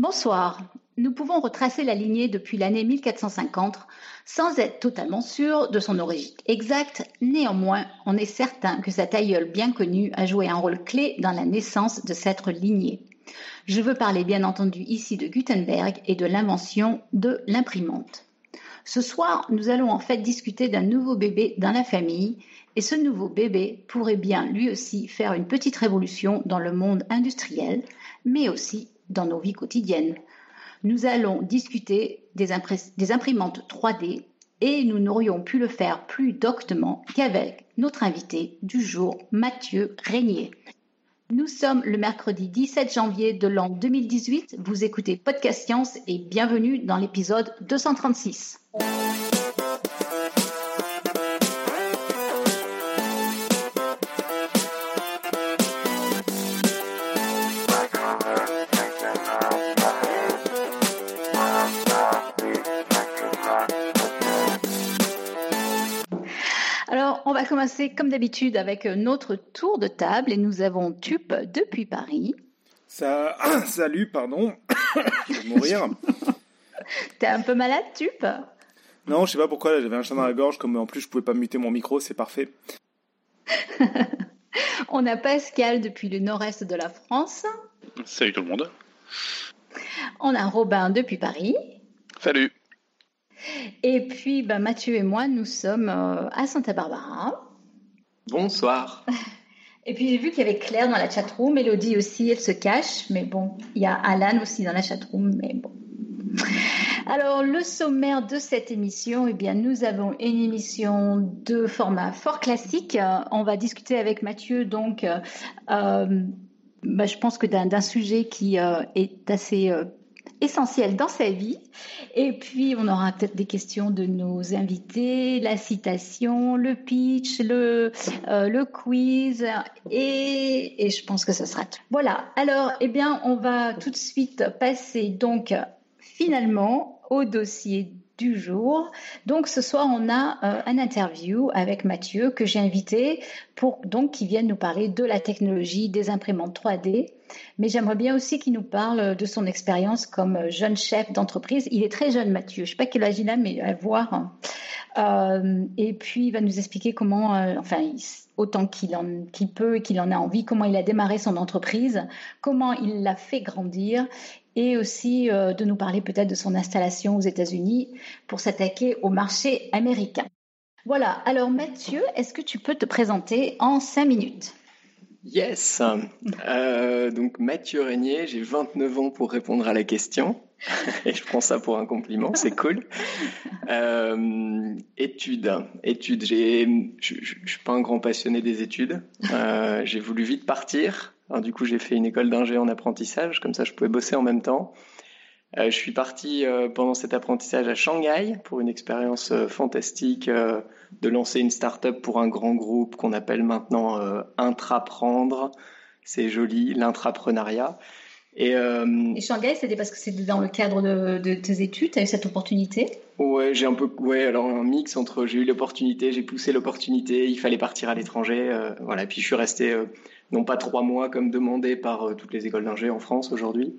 Bonsoir. Nous pouvons retracer la lignée depuis l'année 1450 sans être totalement sûr de son origine exacte. Néanmoins, on est certain que cet aïeul bien connu a joué un rôle clé dans la naissance de cette lignée. Je veux parler bien entendu ici de Gutenberg et de l'invention de l'imprimante. Ce soir, nous allons en fait discuter d'un nouveau bébé dans la famille et ce nouveau bébé pourrait bien lui aussi faire une petite révolution dans le monde industriel, mais aussi dans nos vies quotidiennes. Nous allons discuter des, imprimantes 3D et nous n'aurions pu le faire plus doctement qu'avec notre invité du jour, Mathieu Régnier. Nous sommes le mercredi 17 janvier de l'an 2018. Vous écoutez Podcast Science et bienvenue dans l'épisode 236. Commencer comme d'habitude avec notre tour de table et nous avons Tup depuis Paris. Ça, salut, pardon, je vais mourir. T'es un peu malade, Tup? Non, je sais pas pourquoi, j'avais un chat dans la gorge, comme en plus je pouvais pas muter mon micro, c'est parfait. on a Pascal depuis le nord-est de la France. Salut tout le monde. On a Robin depuis Paris. Salut. Et puis, ben, Mathieu et moi, nous sommes euh, à Santa Barbara. Bonsoir. Et puis, j'ai vu qu'il y avait Claire dans la chatroom, Elodie aussi, elle se cache, mais bon, il y a Alan aussi dans la chatroom, mais bon. Alors, le sommaire de cette émission, eh bien, nous avons une émission de format fort classique. On va discuter avec Mathieu, donc, euh, euh, ben, je pense que d'un sujet qui est assez essentiel dans sa vie. Et puis, on aura peut-être des questions de nos invités, la citation, le pitch, le, euh, le quiz. Et, et je pense que ce sera tout. Voilà. Alors, eh bien, on va tout de suite passer donc finalement au dossier du jour. Donc ce soir, on a euh, un interview avec Mathieu que j'ai invité pour donc qu'il vienne nous parler de la technologie des imprimantes 3D. Mais j'aimerais bien aussi qu'il nous parle de son expérience comme jeune chef d'entreprise. Il est très jeune, Mathieu. Je ne sais pas quel âge il a, mais à voir. Euh, et puis il va nous expliquer comment, euh, enfin, autant qu'il en qu'il peut et qu'il en a envie, comment il a démarré son entreprise, comment il l'a fait grandir et aussi euh, de nous parler peut-être de son installation aux États-Unis pour s'attaquer au marché américain. Voilà, alors Mathieu, est-ce que tu peux te présenter en cinq minutes? Yes, euh, donc Mathieu Régnier, j'ai 29 ans pour répondre à la question. Et je prends ça pour un compliment, c'est cool. Euh, études, études. je ne suis pas un grand passionné des études. j'ai voulu vite partir du coup, j'ai fait une école d'ingé en apprentissage, comme ça je pouvais bosser en même temps. Euh, je suis parti euh, pendant cet apprentissage à Shanghai pour une expérience euh, fantastique de lancer une start-up pour un grand groupe qu'on appelle maintenant Intraprendre. C'est joli, l'intrapreneuriat. Et, Shanghai, c'était parce que c'était dans le cadre de, tes études, tu as eu cette opportunité? Ouais, j'ai un peu, ouais, alors un mix entre j'ai eu l'opportunité, j'ai poussé l'opportunité, il fallait partir à l'étranger, voilà. Puis je suis resté non pas trois mois comme demandé par euh, toutes les écoles d'ingé en France aujourd'hui,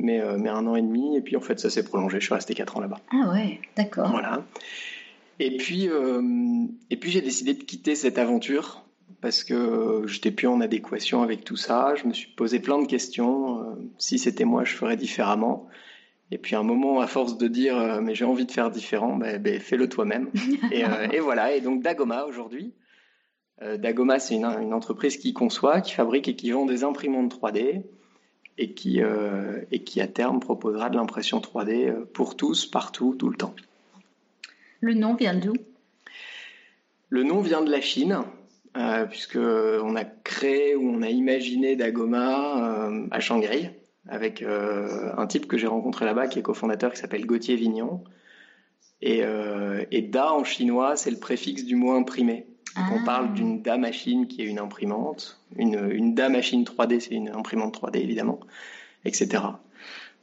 mais, euh, mais un an et demi. Et puis en fait, ça s'est prolongé. Je suis resté quatre ans là-bas. Ah ouais, d'accord. Voilà. Et puis, euh, et puis j'ai décidé de quitter cette aventure parce que j'étais plus en adéquation avec tout ça. Je me suis posé plein de questions. si c'était moi, je ferais différemment. Et puis un moment, à force de dire mais j'ai envie de faire différent, ben fais-le toi-même. et, et, voilà. Et donc Dagoma aujourd'hui, euh, Dagoma, c'est une, entreprise qui conçoit, qui fabrique et qui vend des imprimantes 3D et qui, euh, et qui à terme proposera de l'impression 3D euh, pour tous, partout, tout le temps. Le nom vient d'où? Le nom vient de la Chine, puisque on a créé ou on a imaginé Dagoma à Shanghai avec un type que j'ai rencontré là-bas qui est cofondateur qui s'appelle Gauthier Vignon. Et, et Da en chinois, c'est le préfixe du mot imprimé. On parle ah. d'une DA machine qui est une imprimante, une, une DA machine 3D, c'est une imprimante 3D évidemment, etc.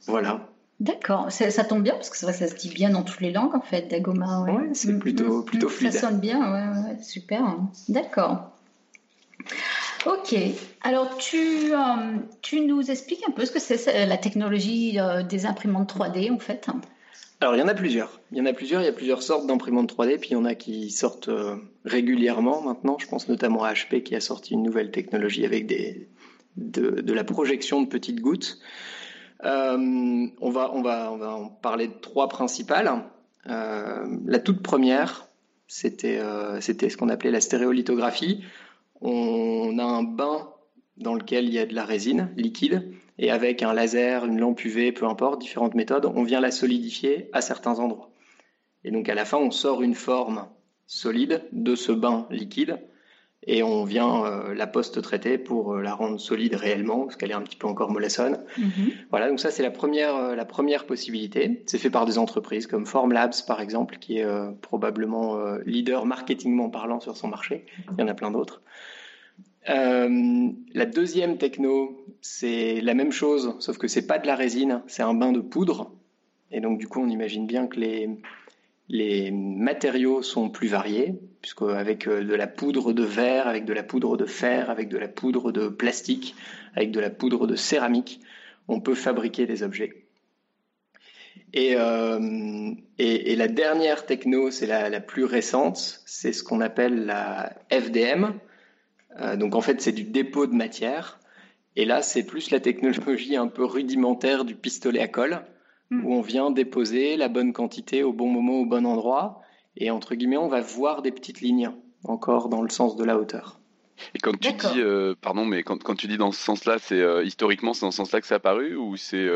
Voilà. D'accord, ça, tombe bien parce que ça, ça se dit bien dans toutes les langues en fait, Dagoma. Ouais, c'est plutôt, plutôt fluide. Ça sonne bien, ouais, super. D'accord. Ok, alors tu, euh, tu nous expliques un peu ce que c'est la technologie euh, des imprimantes 3D en fait alors, il y en a plusieurs. Il y en a plusieurs. Il y a plusieurs sortes d'imprimantes 3D, puis il y en a qui sortent euh, régulièrement maintenant. Je pense notamment à HP qui a sorti une nouvelle technologie avec de, la projection de petites gouttes. Euh, on va en parler de trois principales. Euh, la toute première, c'était c'était ce qu'on appelait la stéréolithographie. On a un bain dans lequel il y a de la résine liquide et avec un laser, une lampe UV, peu importe, différentes méthodes, on vient la solidifier à certains endroits. Et donc à la fin, on sort une forme solide de ce bain liquide et on vient euh, la post-traiter pour euh, la rendre solide réellement parce qu'elle est un petit peu encore mollassonne. Mm-hmm. Voilà, donc ça c'est la première, euh, la première possibilité. C'est fait par des entreprises comme Formlabs par exemple, qui est probablement leader marketingment parlant sur son marché. Il y en a plein d'autres. Euh, la deuxième techno, c'est la même chose, sauf que c'est pas de la résine, c'est un bain de poudre. Et donc, du coup, on imagine bien que les, les matériaux sont plus variés, puisqu'avec euh, de la poudre de verre, avec de la poudre de fer, avec de la poudre de plastique, avec de la poudre de céramique, on peut fabriquer des objets. Et, euh, et, la dernière techno, c'est la, la, plus récente, c'est ce qu'on appelle la FDM, euh, donc en fait, c'est du dépôt de matière. Et là, c'est plus la technologie un peu rudimentaire du pistolet à colle, hmm. où on vient déposer la bonne quantité au bon moment, au bon endroit. Et entre guillemets, on va voir des petites lignes, encore dans le sens de la hauteur. Et quand tu dis, euh, pardon, mais quand, quand, tu dis dans ce sens-là, c'est euh, historiquement, c'est dans ce sens-là que c'est apparu ou c'est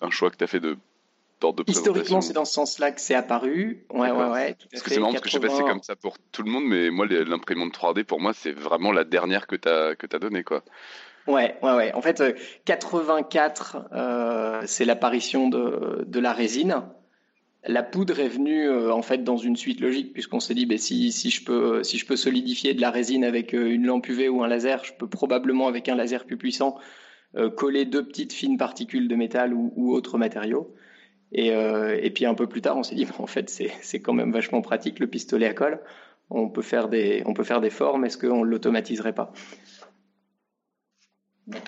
un choix que tu as fait de Historiquement, c'est dans ce sens-là que c'est apparu. Ouais, ouais, ouais. Parce que c'est marrant parce que je sais pas si c'est comme ça pour tout le monde, mais moi, l'imprimante 3D, pour moi, c'est vraiment la dernière que tu as, que as donnée, quoi. Ouais, ouais, ouais. En fait, 84, euh, euh, c'est l'apparition de, de, la résine. La poudre est venue euh, en fait dans une suite logique puisqu'on s'est dit, ben, si, si, je peux, si je peux solidifier de la résine avec une lampe UV ou un laser, je peux probablement avec un laser plus puissant coller deux petites fines particules de métal ou, ou autres matériaux. Euh, et, puis un peu plus tard, on s'est dit, en fait, c'est quand même vachement pratique le pistolet à colle. On peut faire des, on peut faire des formes. Est-ce qu'on ne l'automatiserait pas?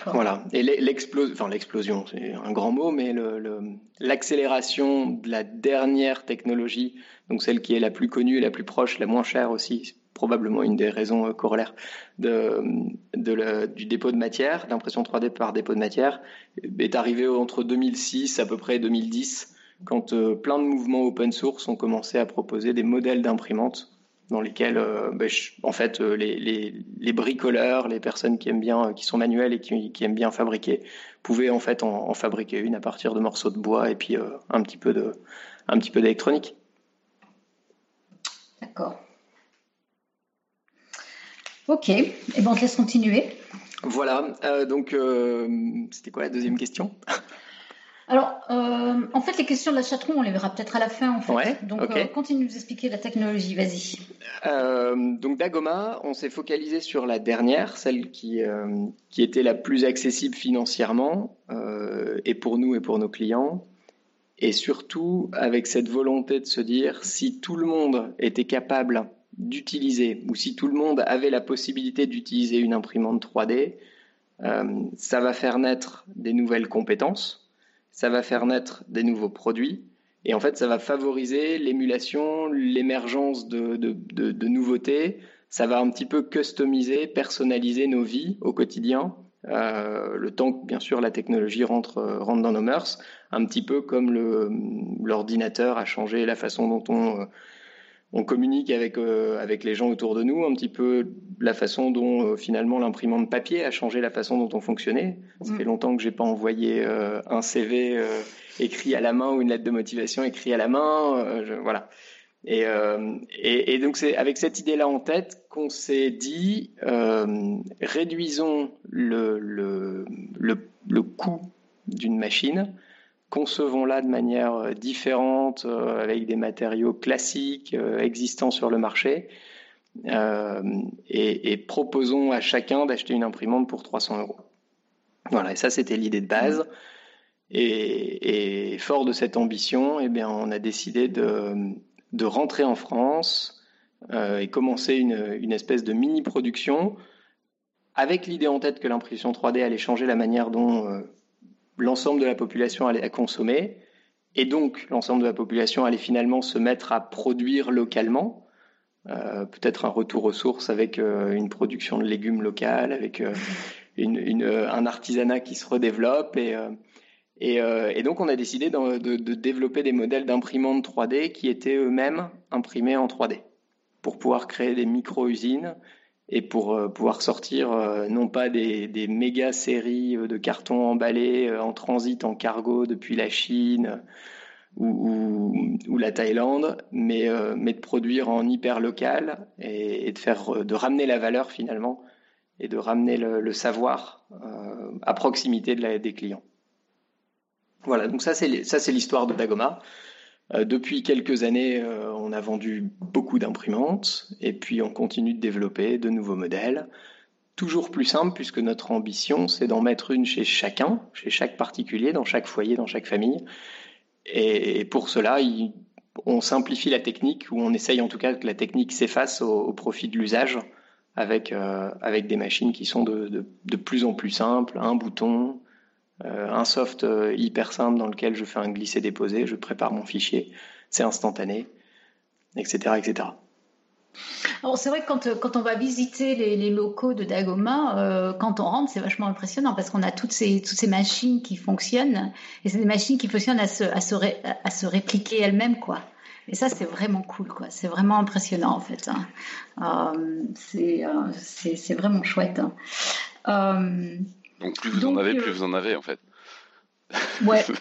Voilà. Et l'explosion, enfin l'explosion, c'est un grand mot, mais l'accélération de la dernière technologie, donc celle qui est la plus connue, la plus proche, la moins chère aussi, probablement une des raisons euh, corollaires de, du dépôt de matière, d'impression 3D par dépôt de matière, est arrivée entre 2006 à peu près 2010 quand euh, plein de mouvements open source ont commencé à proposer des modèles d'imprimantes dans lesquels, euh, ben, en fait, euh, les, bricoleurs, les personnes qui aiment bien, qui sont manuels et qui, aiment bien fabriquer, pouvaient en fait en, fabriquer une à partir de morceaux de bois et puis un petit peu de, un petit peu d'électronique. D'accord. Ok, et eh ben on te laisse continuer. Voilà, donc c'était quoi la deuxième question? Alors, euh, en fait, les questions de la chatroom, on les verra peut-être à la fin. En fait. donc, euh, continue de nous expliquer la technologie, vas-y. Euh, donc, Dagoma, on s'est focalisé sur la dernière, celle qui, qui était la plus accessible financièrement, et pour nous et pour nos clients. Et surtout, avec cette volonté de se dire, si tout le monde était capable d'utiliser, ou si tout le monde avait la possibilité d'utiliser une imprimante 3D, ça va faire naître des nouvelles compétences ça va faire naître des nouveaux produits. Et en fait, ça va favoriser l'émulation, l'émergence de, de, nouveautés. Ça va un petit peu customiser, personnaliser nos vies au quotidien. Euh, le temps que, bien sûr, la technologie rentre, rentre dans nos mœurs. Un petit peu comme l'ordinateur a changé la façon dont on, euh, on communique avec, euh, avec les gens autour de nous, un petit peu la façon dont euh, finalement l'imprimante papier a changé la façon dont on fonctionnait. Ça mm. fait longtemps que j'ai pas envoyé euh, un CV écrit à la main ou une lettre de motivation écrite à la main. voilà. Et, et, donc c'est avec cette idée-là en tête qu'on s'est dit réduisons le, le, le, le coût d'une machine concevons-la de manière euh, différente, euh, avec des matériaux classiques euh, existants sur le marché, et, proposons à chacun d'acheter une imprimante pour 300 euros. Voilà, et ça c'était l'idée de base. Et, fort de cette ambition, eh bien, on a décidé de, rentrer en France et commencer une, une espèce de mini-production avec l'idée en tête que l'impression 3D allait changer la manière dont euh, l'ensemble de la population allait consommer, et donc l'ensemble de la population allait finalement se mettre à produire localement, euh, peut-être un retour aux sources avec euh, une production de légumes locales, avec une, un artisanat qui se redéveloppe, et, et, donc on a décidé de, de développer des modèles d'imprimantes 3D qui étaient eux-mêmes imprimés en 3D, pour pouvoir créer des micro-usines et pour euh, pouvoir sortir euh, non pas des, méga séries euh, de cartons emballés en transit en cargo depuis la Chine ou, la Thaïlande, mais, de produire en hyper local et, de faire de ramener la valeur finalement et de ramener le, savoir à proximité de la, des clients. Voilà, donc ça c'est l'histoire de Dagoma. Euh, depuis quelques années, euh, on a vendu beaucoup d'imprimantes et puis on continue de développer de nouveaux modèles. Toujours plus simple puisque notre ambition, c'est d'en mettre une chez chacun, chez chaque particulier, dans chaque foyer, dans chaque famille. Et pour cela, on simplifie la technique ou on essaye en tout cas que la technique s'efface au, profit de l'usage avec, euh, avec des machines qui sont de, de, plus en plus simples, un bouton, un soft euh, hyper simple dans lequel je fais un glisser-déposer, je prépare mon fichier, c'est instantané, etc. etc. Alors c'est vrai que quand, quand, on va visiter les, locaux de Dagoma, euh, quand on rentre, c'est vachement impressionnant parce qu'on a toutes ces, toutes ces machines qui fonctionnent et c'est des machines qui fonctionnent à se, à se, à se répliquer elles-mêmes, quoi. Et ça, c'est vraiment cool, quoi. C'est vraiment impressionnant, en fait. Hein. Euh, c'est euh, vraiment chouette. Hein. Donc plus vous en avez, plus euh, vous en avez en fait. Ouais.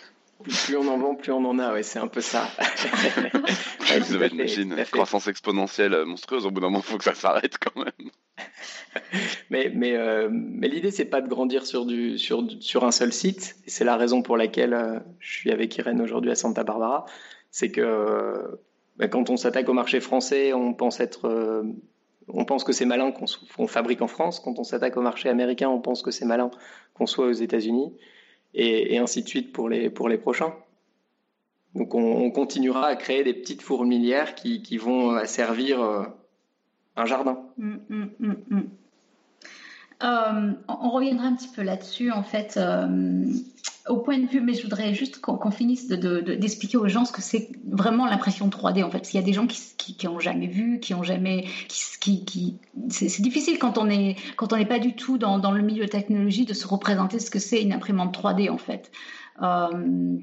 plus on en vend, plus on en a, ouais, c'est un peu ça. vous avez une machine, croissance exponentielle euh, monstrueuse, au bout d'un moment, il faut que ça s'arrête quand même. mais mais, euh, mais l'idée, c'est pas de grandir sur, du, sur, sur un seul site, c'est la raison pour laquelle euh, je suis avec Irène aujourd'hui à Santa Barbara, c'est que bah, quand on s'attaque au marché français, on pense être on pense que c'est malin qu'on fabrique en France. Quand on s'attaque au marché américain, on pense que c'est malin qu'on soit aux États-Unis, et, ainsi de suite pour les, prochains. Donc on, continuera à créer des petites fourmilières qui, vont servir euh, un jardin. Hum, hum, hum, euh, on reviendra un petit peu là-dessus, en fait. Euh, au point de vue, mais je voudrais juste qu'on finisse d'expliquer aux gens ce que c'est vraiment l'impression 3D. En fait, s'il y a des gens qui, qui, ont jamais vu, qui ont jamais, qui, c'est difficile quand on n'est pas du tout dans, dans, le milieu de technologie de se représenter ce que c'est une imprimante 3D en fait. Euh,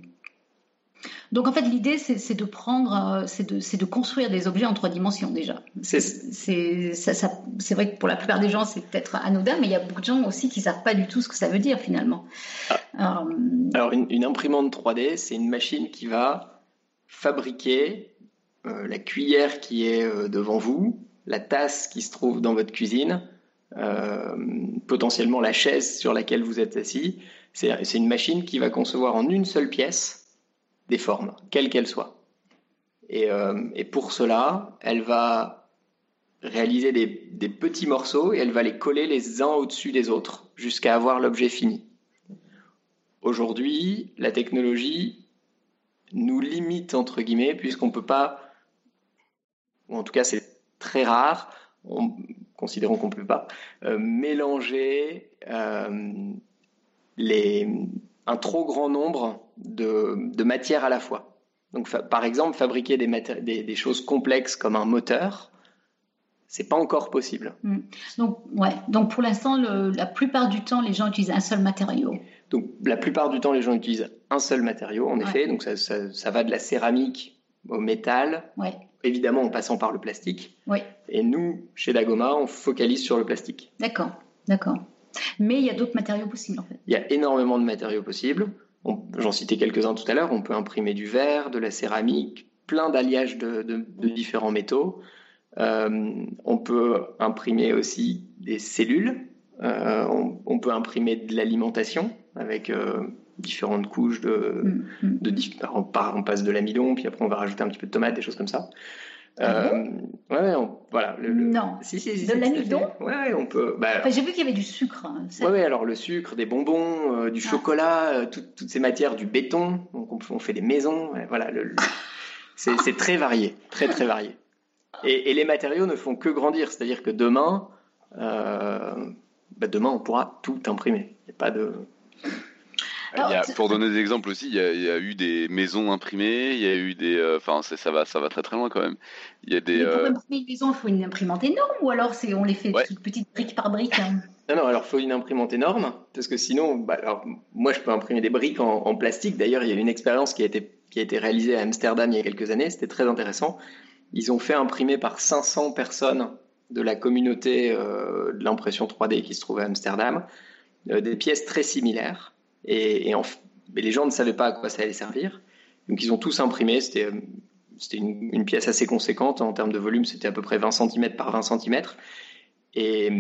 donc en fait, l'idée, c'est de prendre, euh, c'est de, de, construire des objets en trois dimensions déjà. C'est vrai que pour la plupart des gens, c'est peut-être anodin, mais il y a beaucoup de gens aussi qui ne savent pas du tout ce que ça veut dire finalement. Ah. Euh, Alors une, imprimante 3D, c'est une machine qui va fabriquer euh, la cuillère qui est devant vous, la tasse qui se trouve dans votre cuisine, potentiellement la chaise sur laquelle vous êtes assis. C'est une machine qui va concevoir en une seule pièce des formes, quelles qu'elles soient. Euh, et, pour cela, elle va réaliser des, petits morceaux et elle va les coller les uns au-dessus des autres jusqu'à avoir l'objet fini. Aujourd'hui, la technologie nous limite, entre guillemets, puisqu'on ne peut pas, ou en tout cas c'est très rare, considérons qu'on ne peut pas, euh, mélanger euh, les, un trop grand nombre de, de matières à la fois. Donc, par exemple, fabriquer des, des, des, choses complexes comme un moteur, c'est pas encore possible. Hmm. Donc, ouais. Donc, pour l'instant, la plupart du temps, les gens utilisent un seul matériau. Donc, la plupart du temps, les gens utilisent un seul matériau, en effet. Donc, ça, ça, ça, va de la céramique au métal. Ouais. Évidemment, en passant par le plastique. Oui. Et nous, chez Dagoma, on focalise sur le plastique. D'accord, d'accord. Mais il y a d'autres matériaux possibles en fait. Il y a énormément de matériaux possibles. J'en citais quelques-uns tout à l'heure. On peut imprimer du verre, de la céramique, plein d'alliages de, de, de, différents métaux. Euh, on peut imprimer aussi des cellules. Euh, on, on, peut imprimer de l'alimentation avec euh, différentes couches de, mm, mm. de, on, on, passe de l'amidon, puis après on va rajouter un petit peu de tomate, des choses comme ça. Ah euh, ouais, voilà. Le, Non. Si, si, si, de l'amidon Ouais, on peut. Bah, enfin, J'ai vu qu'il y avait du sucre. Hein, ouais, ouais, alors le sucre, des bonbons, euh, du ah. chocolat, euh, toutes ces matières, du béton. Donc on, on fait des maisons. voilà, le, c'est très varié, très très varié. Et, et, les matériaux ne font que grandir. C'est-à-dire que demain, bah, demain on pourra tout imprimer. Il n'y a pas de pour donner des exemples aussi, il y, a, eu des maisons imprimées, il y a eu des, euh, enfin ça va, ça va très très loin quand même. Il y a des. pour euh, imprimer une maison, il faut une imprimante énorme ou alors c'est on les fait toutes petites briques par briques. Hein? Non non, alors il faut une imprimante énorme parce que sinon, bah, alors moi je peux imprimer des briques en, plastique. D'ailleurs, il y a une expérience qui a été qui a été réalisée à Amsterdam il y a quelques années. C'était très intéressant. Ils ont fait imprimer par 500 personnes de la communauté euh, de l'impression 3D qui se trouvait à Amsterdam des pièces très similaires et, les gens ne savaient pas à quoi ça allait servir. Donc ils ont tous imprimé. C'était c'était une, pièce assez conséquente en termes de volume. C'était à peu près 20 cm par 20 cm. Et,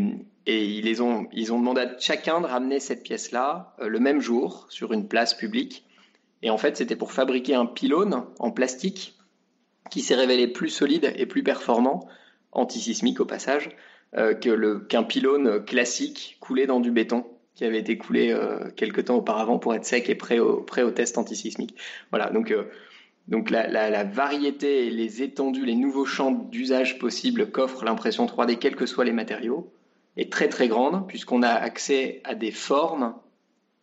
ils, ont, demandé à chacun de ramener cette pièce-là euh, le même jour sur une place publique. Et en fait, c'était pour fabriquer un pylône en plastique qui s'est révélé plus solide et plus performant, antisismique au passage, euh, qu'un pylône classique coulé dans du béton qui avait été coulé euh, quelques temps auparavant pour être sec et prêt au, prêt au test antisismique. Voilà, donc, euh, donc la, la, variété et les étendues, les nouveaux champs d'usage possibles qu'offre l'impression 3D, quels que soient les matériaux, est très très grande, puisqu'on a accès à des formes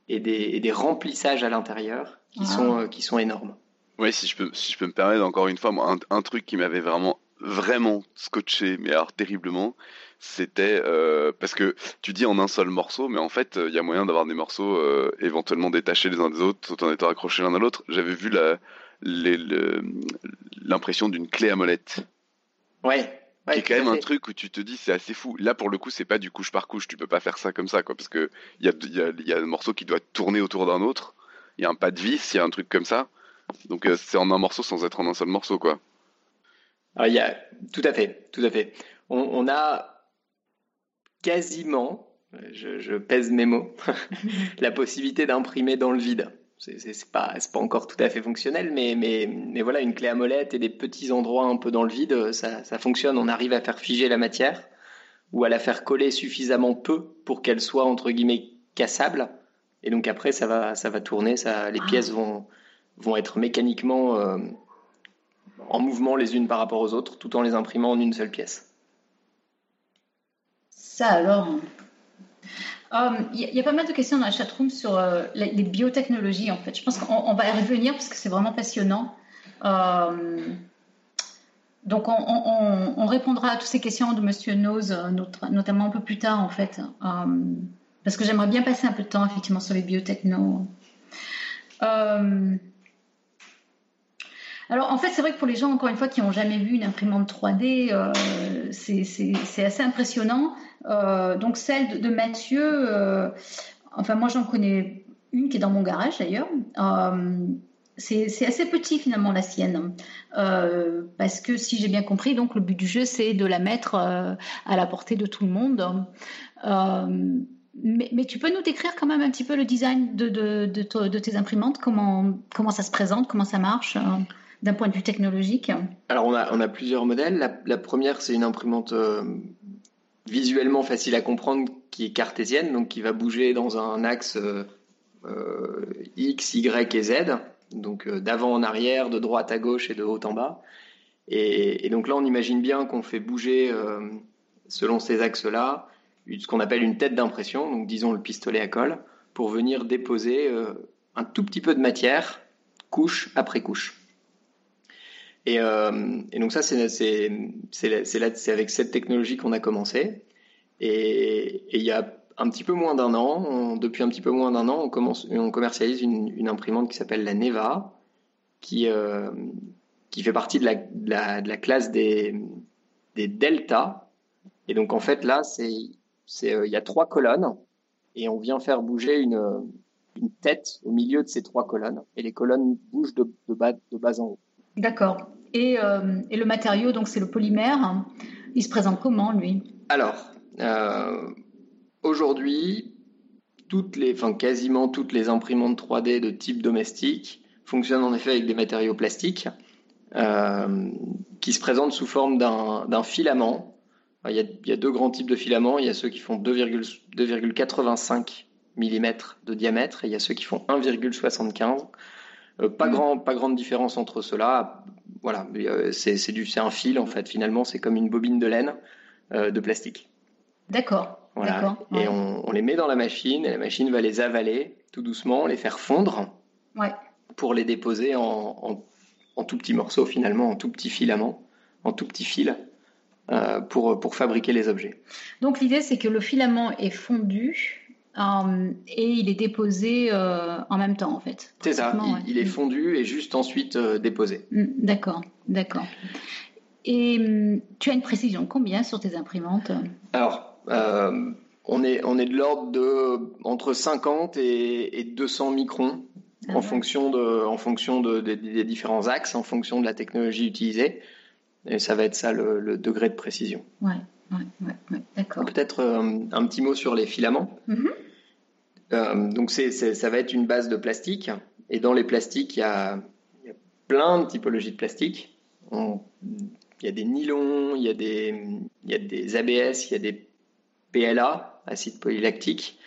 et des, et des remplissages à l'intérieur qui, ah. sont, euh, qui sont énormes. Oui, si je peux, si je peux me permettre encore une fois, moi, un, un truc qui m'avait vraiment, vraiment scotché, mais alors terriblement, c'était euh, parce que tu dis en un seul morceau, mais en fait, il y a moyen d'avoir des morceaux euh, éventuellement détachés les uns des autres tout en étant accrochés l'un à l'autre. J'avais vu l'impression d'une clé à molette. Ouais. Ouais, qui est quand même un truc où tu te dis c'est assez fou. Là pour le coup c'est pas du couche par couche, tu peux pas faire ça comme ça quoi, parce que il y a, y, a, y a un morceau qui doit tourner autour d'un autre, il y a un pas de vis, il y a un truc comme ça, donc euh, c'est en un morceau sans être en un seul morceau quoi. il y a tout à fait, tout à fait. On, on a quasiment, je, pèse mes mots, la possibilité d'imprimer dans le vide. C'est pas, pas encore tout à fait fonctionnel, mais, mais, mais, voilà, une clé à molette et des petits endroits un peu dans le vide, ça, ça fonctionne. On arrive à faire figer la matière ou à la faire coller suffisamment peu pour qu'elle soit entre guillemets cassable. Et donc après, ça va, ça va tourner, ça, les pièces vont, vont être mécaniquement euh, en mouvement les unes par rapport aux autres, tout en les imprimant en une seule pièce. Ça alors. Il euh, y, a pas mal de questions dans la chatroom sur euh, les, biotechnologies en fait. Je pense qu'on va y revenir parce que c'est vraiment passionnant. Euh, donc on, répondra à toutes ces questions de Monsieur Nose, notamment un peu plus tard en fait, parce que j'aimerais bien passer un peu de temps effectivement sur les biotechnos. Alors en fait, c'est vrai que pour les gens, encore une fois, qui n'ont jamais vu une imprimante 3D, euh, c'est assez impressionnant. Euh, donc celle de, Mathieu, euh, enfin moi j'en connais une qui est dans mon garage d'ailleurs. c'est assez petit finalement la sienne, parce que si j'ai bien compris, donc le but du jeu c'est de la mettre à la portée de tout le monde. Mais, mais, tu peux nous décrire quand même un petit peu le design de, tes imprimantes, comment, comment ça se présente, comment ça marche? D'un point de vue technologique Alors, on a, on a plusieurs modèles. La, première, c'est une imprimante euh, visuellement facile à comprendre qui est cartésienne, donc qui va bouger dans un axe euh, euh, X, Y et Z, donc d'avant en arrière, de droite à gauche et de haut en bas. Et, donc là, on imagine bien qu'on fait bouger, selon ces axes-là, ce qu'on appelle une tête d'impression, donc disons le pistolet à colle, pour venir déposer un tout petit peu de matière, couche après couche. Euh, et, donc ça, c'est avec cette technologie qu'on a commencé. Et, il y a un petit peu moins d'un an, depuis un petit peu moins d'un an, on, commence, on commercialise une, imprimante qui s'appelle la Neva, qui, euh, qui fait partie de la, de la, classe des, des Delta. Et donc en fait là, c'est euh, il y a trois colonnes et on vient faire bouger une, une tête au milieu de ces trois colonnes. Et les colonnes bougent de, bas, de bas en haut. D'accord. Et, euh, et, le matériau, donc c'est le polymère. Il se présente comment, lui? Alors, euh, aujourd'hui, toutes les, enfin quasiment toutes les imprimantes 3D de type domestique fonctionnent en effet avec des matériaux plastiques euh, qui se présentent sous forme d'un filament. Il y, a, il y, a, deux grands types de filaments. Il y a ceux qui font 2,85 mm de diamètre et il y a ceux qui font 1,75 euh, pas, mm. grand, pas grande différence entre ceux-là. Voilà, euh, c'est un fil en fait. Finalement, c'est comme une bobine de laine euh, de plastique. D'accord. Voilà. Et on, on les met dans la machine et la machine va les avaler tout doucement, les faire fondre Ouais. pour les déposer en, en- en tout petits morceaux finalement, en tout petits filaments, en tout petits fils euh, pour, pour fabriquer les objets. Donc l'idée c'est que le filament est fondu euh, et il est déposé euh, en même temps en fait. C'est ça, il, ouais. il est fondu et juste ensuite euh, déposé. Mm, D'accord, d'accord. Et hum, tu as une précision combien sur tes imprimantes? Alors, euh, on, est, on est de l'ordre de entre 50 et, et 200 microns Ah en ouais. fonction, de, en fonction de- des- des différents axes, en fonction de la technologie utilisée. Et ça va être ça le, le degré de précision. Ouais, ouais, ouais, ouais, d'accord. Peut-être un petit mot sur les filaments? Mhm. Euh, donc c'est, c'est- ça va être une base de plastique. Et dans les plastiques, il y a, il y a plein de typologies de plastique. On- il y a des nylons, il y a des, il y a des ABS, il y a des PLA, acide polylactique.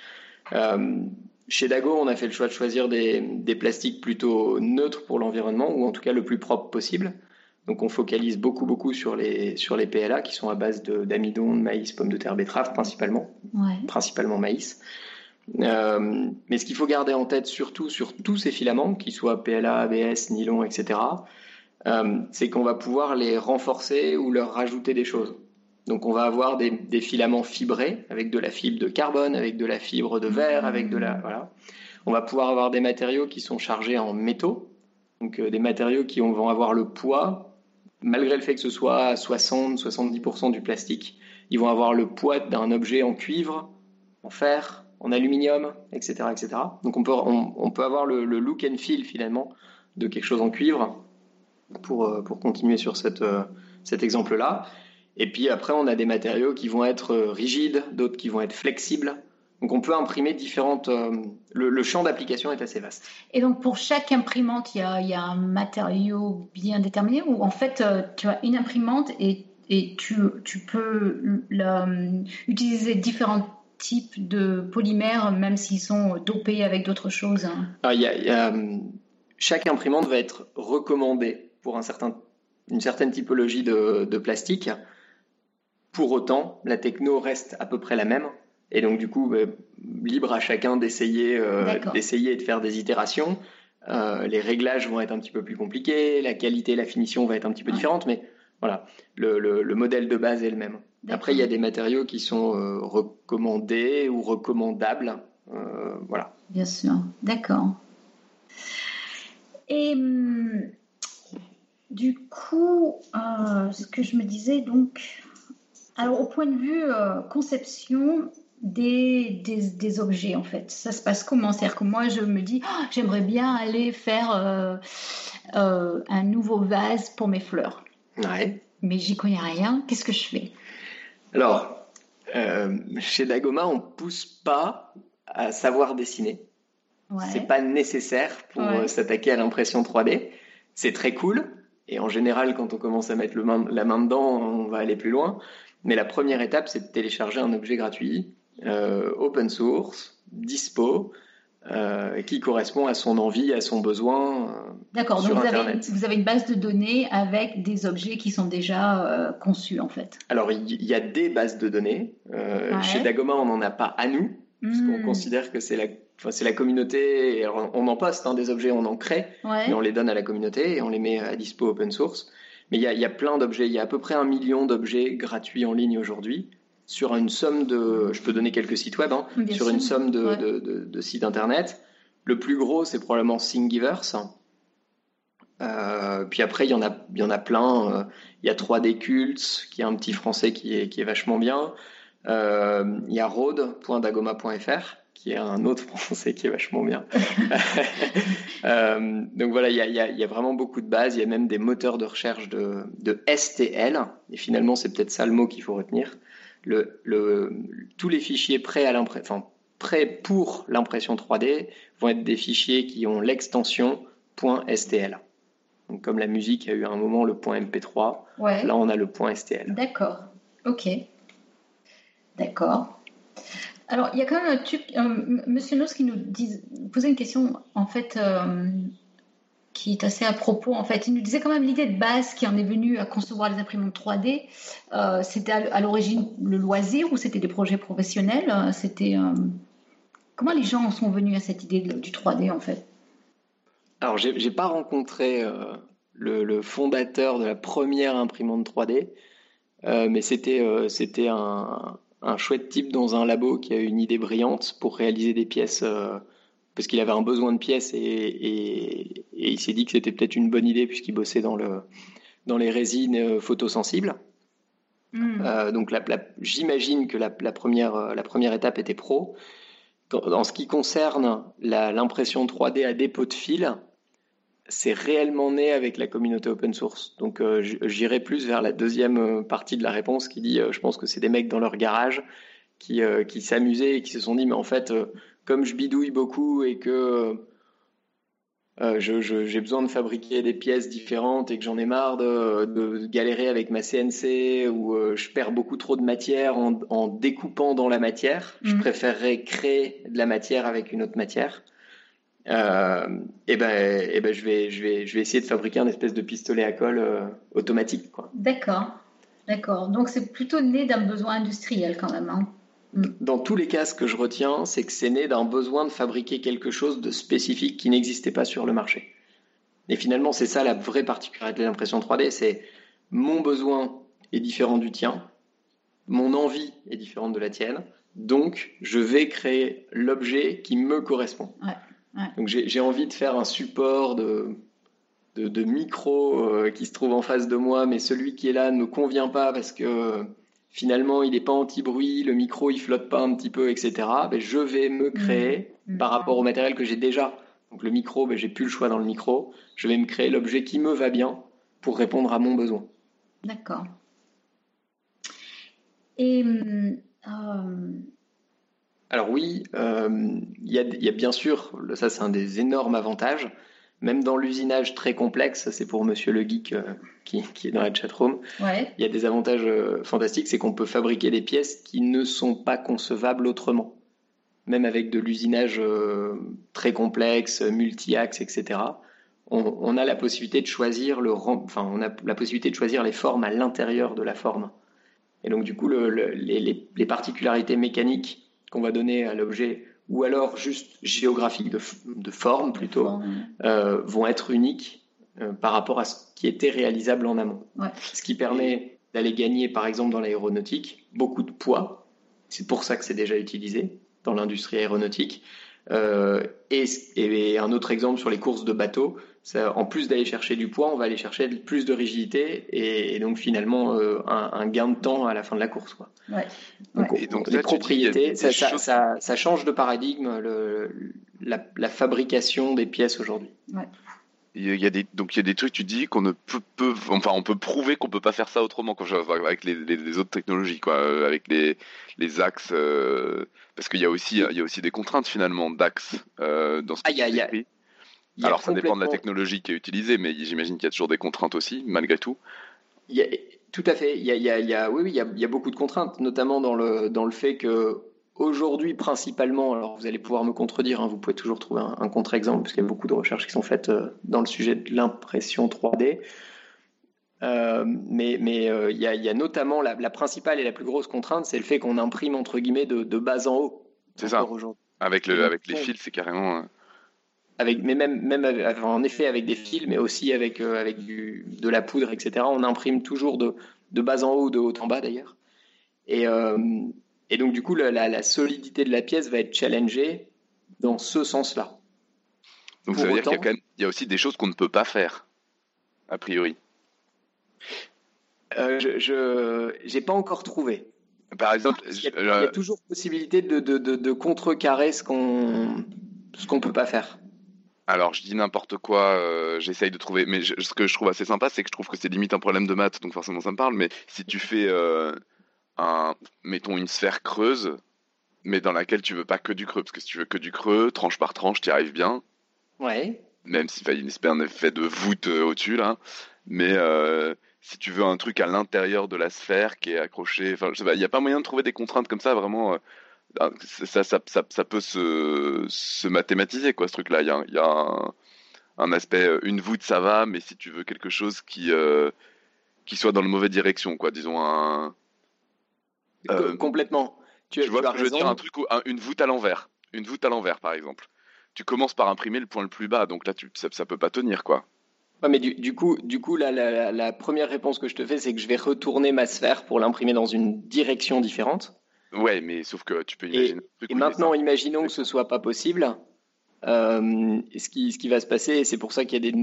Euh, chez Dago, on a fait le choix de choisir des, des plastiques plutôt neutres pour l'environnement, ou en tout cas le plus propre possible. Donc on focalise beaucoup beaucoup sur les, sur les PLA qui sont à base de- d'amidon, de maïs, pommes de terre, betterave principalement Ouais, principalement maïs. Euh, mais ce qu'il faut garder en tête surtout sur tous ces filaments, qu'ils soient PLA, ABS, nylon, etc., euh, c'est qu'on va pouvoir les renforcer ou leur rajouter des choses. Donc on va avoir des, filaments fibrés avec de la fibre de carbone, avec de la fibre de verre, avec de la voilà. On va pouvoir avoir des matériaux qui sont chargés en métaux, donc euh, des matériaux qui ont- vont avoir le poids, malgré le fait que ce soit à 60-70% du plastique, ils vont avoir le poids d'un objet en cuivre, en fer, en aluminium, etc. etc. Donc on peut, on, peut avoir le, look and feel finalement de quelque chose en cuivre pour, euh, pour continuer sur cette, euh, cet exemple-là. Et puis après, on a des matériaux qui vont être euh, rigides, d'autres qui vont être flexibles. Donc on peut imprimer différentes... le, champ d'application est assez vaste. Et donc pour chaque imprimante, il y a, il y a un matériau bien déterminé ou en fait tu as une imprimante et, et tu, tu peux la- utiliser différents types de polymères même s'ils sont dopés avec d'autres choses. hein. Alors, il y a- il y a, hum, chaque imprimante va être recommandée pour un certain, une certaine typologie de, de plastique. Pour autant, la techno reste à peu près la même. Et donc, du coup, bah, libre à chacun d'essayer euh, d'essayer et de faire des itérations. Euh, les réglages vont être un petit peu plus compliqués, la qualité, la finition va être un petit peu Ouais. différente, mais voilà, le, le- le modèle de base est le même. Après, il y a des matériaux qui sont euh, recommandés ou recommandables. Euh, voilà. Bien sûr, d'accord. Et hum, du coup, euh, ce que je me disais, donc, alors au point de vue conception des, des, des objets, en fait, ça se passe comment? C'est-à-dire que moi, je me dis, Ah, j'aimerais bien aller faire euh, euh, un nouveau vase pour mes fleurs, Ouais. mais j'y connais rien. Qu'est-ce que je fais? Alors, euh, chez Dagoma, on pousse pas à savoir dessiner. Ouais. C'est pas nécessaire pour Ouais. euh, s'attaquer à l'impression 3D. C'est très cool. Et en général, quand on commence à mettre le main- la main dedans, on va aller plus loin. Mais la première étape, c'est de télécharger un objet gratuit, euh, open source, dispo, euh, qui correspond à son envie, à son besoin. euh, D'accord, donc vous avez, Internet. vous avez une base de données avec des objets qui sont déjà euh, conçus, en fait. Alors, il y, y a des bases de données. Euh, Ouais. Chez Dagoma, on n'en a pas à nous. parce qu'on Hmm, considère que c'est la, enfin, c'est la communauté, et on en poste hein, des objets, on en crée, ouais. et on les donne à la communauté et on les met à dispo open source. Mais il y a, il y a plein d'objets, il y a à peu près un million d'objets gratuits en ligne aujourd'hui sur une somme de, je peux donner quelques sites web, hein, sur sûr, une somme de, ouais. de, de- de sites internet. Le plus gros, c'est probablement Thingiverse. Euh, puis après, il y en a, il y en a plein. Euh, Il y a 3D Cults, qui est un petit français qui est, qui est vachement bien. Euh, il y a road.dagoma.fr, qui est un autre français qui est vachement bien. Euh, donc voilà, il y, a, il y a- il y a vraiment beaucoup de bases. Il y a même des moteurs de recherche de, de STL. Et finalement, c'est peut-être ça le mot qu'il faut retenir. Le, le, tous les fichiers prêts, à l'impre- enfin, prêts pour l'impression 3D vont être des fichiers qui ont l'extension .stl. Donc, comme la musique a eu à un moment le .mp3, Ouais. là on a le .stl. D'accord. Ok. D'accord. Alors, il y a quand même un truc. euh, M- Monsieur Nos qui nous dit, posait une question. En fait, euh, qui est assez à propos en fait. Il nous disait quand même l'idée de base qui en est venue à concevoir les imprimantes 3D. Euh, c'était à, l'origine le loisir ou c'était des projets professionnels C'était comment les gens en sont venus à cette idée du 3D en fait? Alors j'ai pas rencontré le, fondateur de la première imprimante 3D, mais c'était c'était un, un chouette type dans un labo qui a une idée brillante pour réaliser des pièces, euh, parce qu'il avait un besoin de pièces et, il s'est dit que c'était peut-être une bonne idée puisqu'il bossait dans, le, dans les résines euh, photosensibles. Hmm. Euh, donc j'imagine que la, première, la première étape était pro. En ce qui concerne l'impression 3D à dépôt de fil, c'est réellement né avec la communauté open source. Donc euh, j'irai plus vers la deuxième euh, partie de la réponse qui dit, euh, je pense que c'est des mecs dans leur garage qui, qui s'amusaient et qui se sont dit, mais en fait, comme je bidouille beaucoup et que j'ai besoin de fabriquer des pièces différentes et que j'en ai marre de, galérer avec ma CNC ou je perds beaucoup trop de matière en, découpant dans la matière, je mmh. préférerais créer de la matière avec une autre matière et euh, eh ben, et ben je vais, je vais, je vais essayer de fabriquer un espèce de pistolet à colle euh, automatique, D'accord, d'accord. Donc c'est plutôt né d'un besoin industriel quand même. Hein. Mm. Dans tous les cas, ce que je retiens, c'est que c'est né d'un besoin de fabriquer quelque chose de spécifique qui n'existait pas sur le marché. Et finalement, c'est ça la vraie particularité de l'impression 3D, c'est mon besoin est différent du tien, mon envie est différente de la tienne, donc je vais créer l'objet qui me correspond. Ouais. Donc j'ai envie de faire un support de, de, micro euh, qui se trouve en face de moi, mais celui qui est là ne me convient pas parce que finalement il n'est pas anti-bruit, le micro il flotte pas un petit peu, etc. Ben, je vais me mmh. créer mmh. par rapport au matériel que j'ai déjà. Donc le micro, ben, j'ai plus le choix dans le micro. Je vais me créer l'objet qui me va bien pour répondre à mon besoin. D'accord. Et euh, alors oui, euh, il y, a bien sûr, ça c'est un des énormes avantages, même dans l'usinage très complexe, c'est pour Monsieur le Geek euh, qui, est dans la chatroom, il y a des avantages euh, fantastiques, c'est qu'on peut fabriquer des pièces qui ne sont pas concevables autrement. Même avec de l'usinage très complexe, multi-axe, etc. On, a la possibilité de choisir le, enfin, on a la possibilité de choisir les formes à l'intérieur de la forme. Et donc du coup, les, particularités mécaniques qu'on va donner à l'objet, ou alors juste géographiques de, forme plutôt, euh, vont être uniques euh, par rapport à ce qui était réalisable en amont. Ce qui permet d'aller gagner, par exemple, dans l'aéronautique, beaucoup de poids. C'est pour ça que c'est déjà utilisé dans l'industrie aéronautique. Euh, et, un autre exemple sur les courses de bateaux, en plus d'aller chercher du poids, on va aller chercher plus de rigidité et, donc finalement euh, un, gain de temps à la fin de la course. Quoi. Donc, et donc, les propriétés, ça, change de paradigme la, fabrication des pièces aujourd'hui. Il y a des, donc il y a des trucs, tu dis qu'on ne peut, enfin on peut prouver qu'on peut pas faire ça autrement quand je, avec les, autres technologies, quoi, euh, avec les, les axes, euh, parce qu'il y a aussi, il y a aussi des contraintes finalement d'axes dans ce ah, y a, y Alors ça dépend de la technologie qui est utilisée, mais j'imagine qu'il y a toujours des contraintes aussi, malgré tout. Il y a, tout à fait. Il y a, il y a, oui, oui, il y a, il y a beaucoup de contraintes, notamment dans le, dans le fait que Aujourd'hui, principalement, alors vous allez pouvoir me contredire, hein, vous pouvez toujours trouver un, contre-exemple, parce qu'il y a beaucoup de recherches qui sont faites euh, dans le sujet de l'impression 3D. Euh, mais mais euh, il y, a, notamment la, principale et la plus grosse contrainte, c'est le fait qu'on imprime entre guillemets de, bas en haut. C'est ça. Avec, le, avec les fils, c'est carrément. Avec, mais même, même en effet avec des fils, mais aussi avec, avec du, de la poudre, etc. On imprime toujours de, de bas en haut, de haut en bas d'ailleurs. Et, et donc, du coup, la, solidité de la pièce va être challengée dans ce sens-là. Donc, ça veut dire qu'il y, a aussi des choses qu'on ne peut pas faire, a priori. Euh, je n'ai pas encore trouvé. Par exemple, il y a, toujours possibilité de, de, de, contrecarrer ce qu'on ce qu'on peut pas faire. Alors, je dis n'importe quoi, euh, j'essaye de trouver. Mais ce que je trouve assez sympa, c'est que je trouve que c'est limite un problème de maths, donc forcément ça me parle. Mais si tu fais euh, mettons une sphère creuse, mais dans laquelle tu veux pas que du creux, parce que si tu veux que du creux, tranche par tranche, tu arrives bien. Ouais. Même s'il une espèce d'effet de voûte euh, au-dessus, là. Mais euh, si tu veux un truc à l'intérieur de la sphère qui est accroché, enfin, il n'y a pas moyen de trouver des contraintes comme ça, vraiment. Euh, ça, ça, ça, ça, peut se, se mathématiser, quoi, ce truc-là. Il y a, y a un aspect, une voûte ça va, mais si tu veux quelque chose qui qui soit dans la mauvaise direction, quoi, disons un. Complètement. Tu, vois que je veux dire, un truc, une voûte à l'envers, une voûte à l'envers par exemple. Tu commences par imprimer le point le plus bas, donc là tu, ça, ça peut pas tenir, quoi. Ouais, mais du, du, coup, du coup là, la, la, première réponse que je te fais, c'est que je vais retourner ma sphère pour l'imprimer dans une direction différente. Ouais, mais sauf que tu peux imaginer. Et, maintenant, imaginons que ce soit pas possible. Euh, ce, qui, ce qui va se passer, et c'est pour ça qu'il y a des,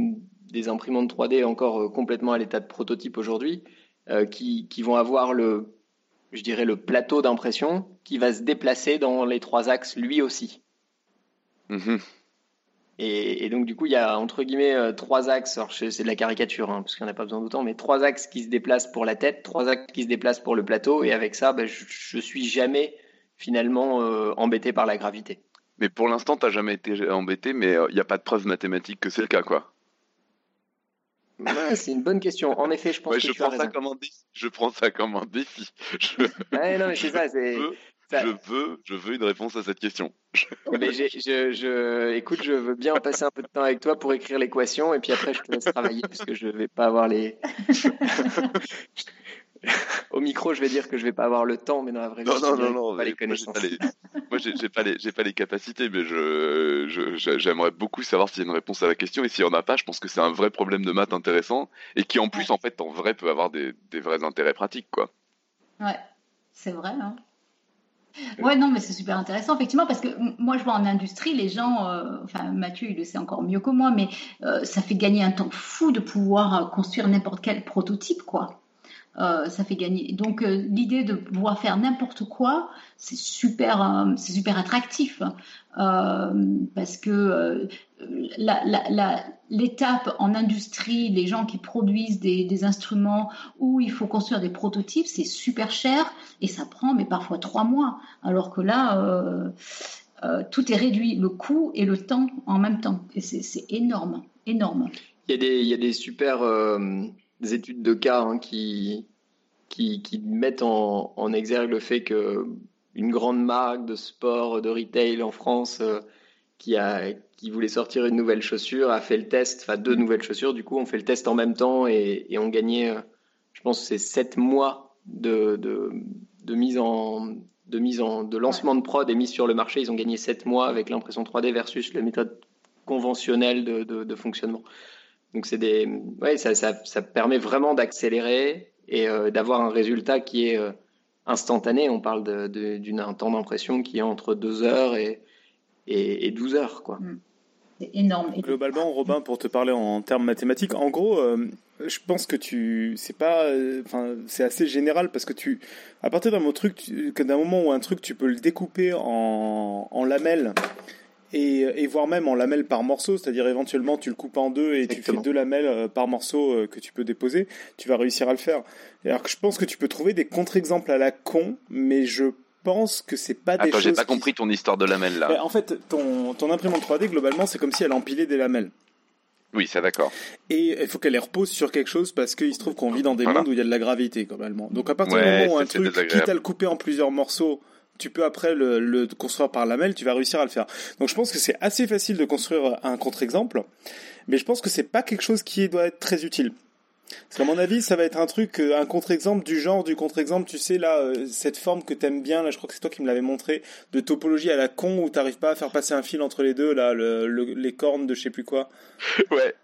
des, imprimantes 3D encore euh, complètement à l'état de prototype aujourd'hui, euh, qui, qui, vont avoir le, je dirais, le plateau d'impression qui va se déplacer dans les trois axes lui aussi. Mm et, donc, du coup, il y a entre guillemets euh, trois axes. c'est de la caricature, hein, parce qu'il n'y en a pas besoin d'autant, mais trois axes qui se déplacent pour la tête, trois axes qui se déplacent pour le plateau. Et avec ça, ben, je, ne suis jamais finalement euh, embêté par la gravité. Mais pour l'instant, tu n'as jamais été embêté, mais il euh, n'y a pas de preuve mathématique que c'est le cas, quoi. c'est une bonne question. En effet, je pense que je tu prends ça comme un défi. Je prends ça comme un défi. Je... non, mais c'est ça. C'est je veux, je veux une réponse à cette question. Mais je, je, écoute, je veux bien passer un peu de temps avec toi pour écrire l'équation et puis après je te laisse travailler parce que je vais pas avoir les. Au micro, je vais dire que je vais pas avoir le temps, mais dans la vraie vie, non, non, non, non, pas les connaissances. Moi, j'ai pas, les... pas, pas les capacités, mais je, j'aimerais beaucoup savoir s'il y a une réponse à la question. Et s'il y en a pas, je pense que c'est un vrai problème de maths intéressant et qui, en plus, en fait, en vrai, peut avoir des, des vrais intérêts pratiques, quoi. Ouais, c'est vrai. Hein. Ouais, non, mais c'est super intéressant, effectivement, parce que moi, je vois en industrie, les gens, euh, enfin, Mathieu, il le sait encore mieux que moi, mais euh, ça fait gagner un temps fou de pouvoir euh, construire n'importe quel prototype, quoi. Ça fait gagner. Donc, l'idée de pouvoir faire n'importe quoi, c'est super, c'est super attractif, parce que l'étape en industrie, les gens qui produisent des, instruments où il faut construire des prototypes, c'est super cher et ça prend mais parfois trois mois. Alors que là, euh, euh, tout est réduit, le coût et le temps en même temps. C'est énorme, énorme. Il y a des, il y a des super euh, études de cas hein, qui, qui, qui, mettent en, exergue le fait que une grande marque de sport, de retail en France qui, a, qui voulait sortir une nouvelle chaussure a fait le test, enfin deux nouvelles chaussures, du coup on fait le test en même temps et, et on gagnait, euh, je pense c'est sept mois de, de, de, mise en de mise en de lancement de prod et mise sur le marché. Ils ont gagné sept mois avec l'impression 3D versus la méthode conventionnelle de, de fonctionnement. Donc c'est des, ouais, ça, ça, ça permet vraiment d'accélérer et euh, d'avoir un résultat qui est euh, instantané. On parle d'un temps d'impression qui est entre deux heures et, et, 12 heures. quoi. Mm. C'est énorme. Globalement, Robin, pour te parler en termes mathématiques, en gros, euh, je pense que tu, c'est pas, euh, enfin, c'est assez général parce que tu, à partir d'un truc, d'un moment où un truc, tu peux le découper en, en lamelles et, et voire même en lamelles par morceau, c'est-à-dire éventuellement tu le coupes en deux et tu fais deux lamelles euh, par morceau que tu peux déposer, tu vas réussir à le faire. Alors que je pense que tu peux trouver des contre-exemples à la con, mais je pense que c'est pas des Attends, j'ai pas compris ton histoire de lamelles là. Ben, en fait, ton, ton imprimante 3D, globalement, c'est comme si elle empilait des lamelles. Oui, c'est d'accord. Et il faut qu'elle les repose sur quelque chose parce qu'il se trouve qu'on vit dans des mondes où il y a de la gravité, globalement. Donc à partir du moment où un truc, quitte à le couper en plusieurs morceaux, tu peux après le, construire par lamelles, tu vas réussir à le faire. Donc je pense que c'est assez facile de construire un contre-exemple, mais je pense que c'est pas quelque chose qui doit être très utile. Parce qu'à mon avis, ça va être un truc, euh, un contre-exemple du genre du contre-exemple, tu sais, là, euh, cette forme que t'aimes bien, là, je crois que c'est toi qui me l'avais montré, de topologie à la con où t'arrives pas à faire passer un fil entre les deux, là, le, les cornes de je sais plus quoi. Ouais.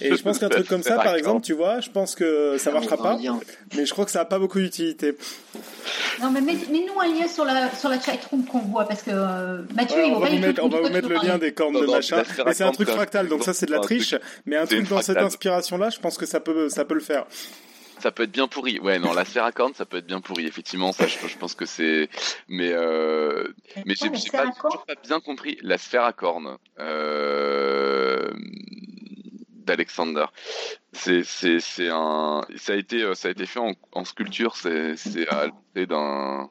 Et je pense qu'un truc comme ça, par exemple, tu vois, je pense que ça marchera pas. Mais je crois que ça a pas beaucoup d'utilité. Non, mais mets-nous un lien sur la, sur la chatroom qu'on voit, parce que euh, Mathieu, il on va, mettre, on va vous mettre le lien des cornes de machin. Mais c'est un truc fractal, donc ça c'est de la triche. Mais un truc dans cette inspiration-là, je pense que ça peut, ça peut le faire. Ça peut être bien pourri. Ouais, non, la sphère à cornes, ça peut être bien pourri. Effectivement, ça, je, pense que c'est. Mais, euh... mais j'ai pas, pas, bien compris la sphère à cornes. Euh d'Alexander. C'est c'est un ça a été ça a été fait en, en sculpture. C'est c'est à d'un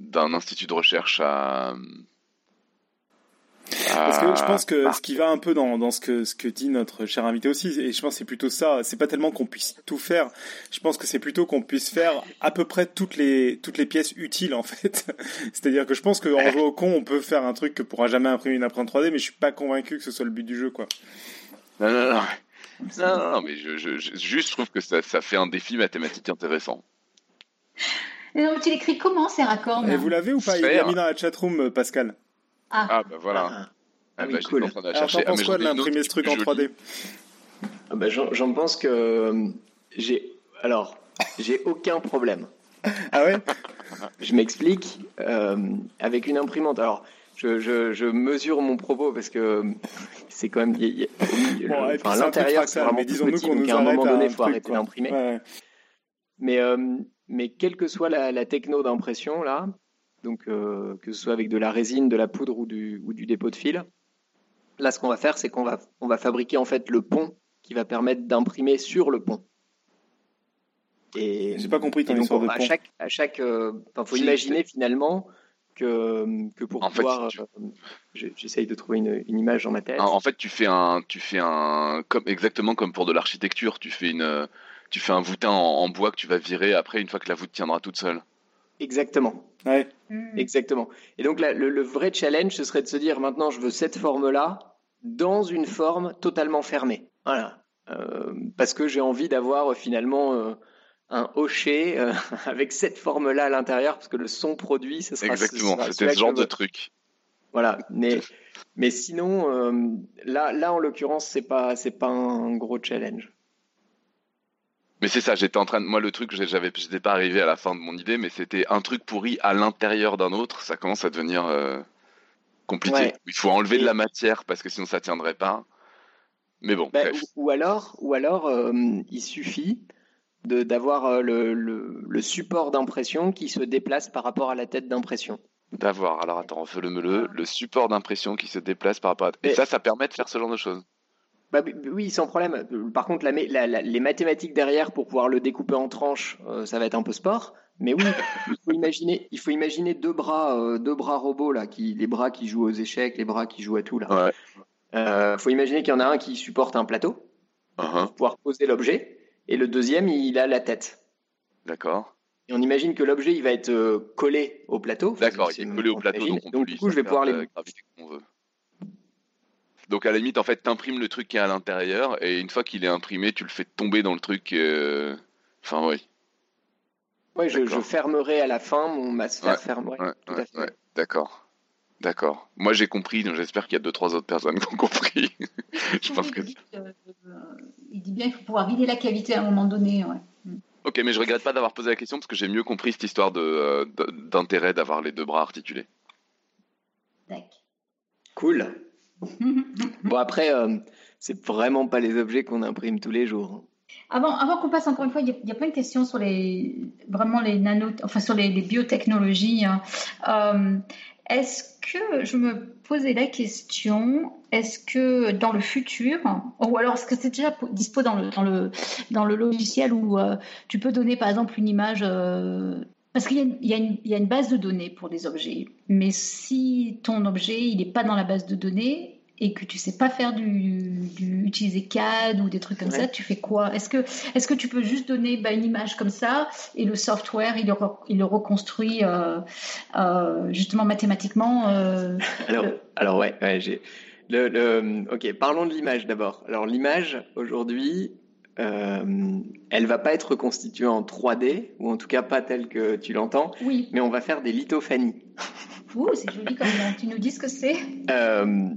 d'un institut de recherche à parce que je pense que ce qui va un peu dans, dans ce que ce que dit notre cher invité aussi, et je pense que c'est plutôt ça. C'est pas tellement qu'on puisse tout faire. Je pense que c'est plutôt qu'on puisse faire à peu près toutes les toutes les pièces utiles en fait. C'est-à-dire que je pense qu'en jeu au con, on peut faire un truc que pourra jamais imprimer une empreinte 3D, mais je suis pas convaincu que ce soit le but du jeu quoi. Non, non, non. Non, non, mais je, je, juste, je trouve que ça, ça fait un défi mathématique intéressant. Et donc, tu l'écris comment ces raccords Et vous l'avez ou pas Il est mis dans la chatroom, euh, Pascal? Ah, ah bah voilà. Ah, ah, ah oui, bah, cool. En Alors, t'en penses quoi de l'imprimer ce truc en 3D ah bah, J'en pense que euh, j'ai. Alors, j'ai aucun problème. Ah ouais? Je m'explique. Euh, avec une imprimante. Alors, je, je, je, mesure mon propos parce que c'est quand même. l'intérieur, c'est vraiment petit, donc à un moment donné, il faut arrêter d'imprimer. Mais, euh, mais quelle que soit la, la techno d'impression, là, donc euh, que ce soit avec de la résine, de la poudre ou du, ou du dépôt de fil, là, ce qu'on va faire, c'est qu'on va, on va fabriquer en fait le pont qui va permettre d'imprimer sur le pont. Et j'ai pas compris ton histoire de à Chaque, à chaque, euh, faut imaginer finalement que, que pour pouvoir, euh, j'essaye de trouver une, une, image dans ma tête. En fait, tu fais un, tu fais un, comme exactement comme pour de l'architecture, tu fais une, tu fais un voûtin en, bois que tu vas virer après une fois que la voûte tiendra toute seule. Exactement. Ouais. Hmm. Exactement. Et donc là, le, vrai challenge, ce serait de se dire maintenant, je veux cette forme-là dans une forme totalement fermée. Voilà. Euh, parce que j'ai envie d'avoir euh, finalement euh, un hocher avec cette forme-là à l'intérieur, parce que le son produit, ce sera. Exactement. C'était ce genre de truc. Voilà. Mais mais sinon, là là en l'occurrence, c'est pas c'est pas un gros challenge. Mais c'est ça, j'étais en train de. Moi, le truc, j'avais, j'étais pas arrivé à la fin de mon idée, mais c'était un truc pourri à l'intérieur d'un autre. Ça commence à devenir euh, compliqué. Il faut enlever de la matière parce que sinon ça tiendrait pas. Mais bon. Bah, ou, alors, ou alors, euh, il suffit de d'avoir euh, le, le, le, support d'impression qui se déplace par rapport à la tête d'impression. D'avoir. Alors attends, refais-le-le. Le support d'impression qui se déplace par rapport à. Et ça, ça permet de faire ce genre de choses. Bah, oui, sans problème. Par contre, les mathématiques derrière pour pouvoir le découper en tranches, euh, ça va être un peu sport. Mais oui, il faut imaginer, il faut imaginer deux bras, euh, deux bras robots là, qui, les bras qui jouent aux échecs, les bras qui jouent à tout là. Il euh, faut imaginer qu'il y en a un qui supporte un plateau uh-huh. pour pouvoir poser l'objet, et le deuxième, il a la tête. D'accord. Et on imagine que l'objet, il va être collé au plateau. D'accord, il est collé au plateau, donc, du coup, je vais pouvoir les. Donc à la limite, en fait, t'imprimes le truc qui est à l'intérieur et une fois qu'il est imprimé, tu le fais tomber dans le truc. Euh, enfin, oui. Oui, je, fermerai à la fin mon ma sphère ferme. D'accord. D'accord. Moi j'ai compris, donc j'espère qu'il y a deux trois autres personnes qui ont compris. je pense que. Euh, il dit bien qu'il faut pouvoir vider la cavité à un moment donné. Mm. Ok, mais je regrette pas d'avoir posé la question parce que j'ai mieux compris cette histoire euh, d'intérêt d'avoir les deux bras articulés. D'accord. Cool. Bon, après, euh, c'est vraiment pas les objets qu'on imprime tous les jours. Avant, avant qu'on passe encore une fois, il y, a, plein de questions sur les vraiment les nano, enfin sur les, biotechnologies. Hein. Euh, est-ce que je me posais la question, est-ce que dans le futur, ou alors est-ce que c'est déjà dispo dans le, dans le, dans le logiciel où euh, tu peux donner par exemple une image parce qu'il y, y, a une base de données pour des objets, mais si ton objet il n'est pas dans la base de données et que tu sais pas faire du, utiliser CAD ou des trucs comme ça, tu fais quoi? Est-ce que est-ce que tu peux juste donner bah, une image comme ça et le software il le, il le reconstruit euh, euh, justement mathématiquement euh, Alors alors ouais, ouais j'ai le, le, ok, parlons de l'image d'abord. Alors l'image aujourd'hui, euh, elle va pas être reconstituée en 3D, ou en tout cas pas telle que tu l'entends, oui. mais on va faire des lithophanies. Ouh, c'est joli comme Tu nous dis ce que c'est? Euh,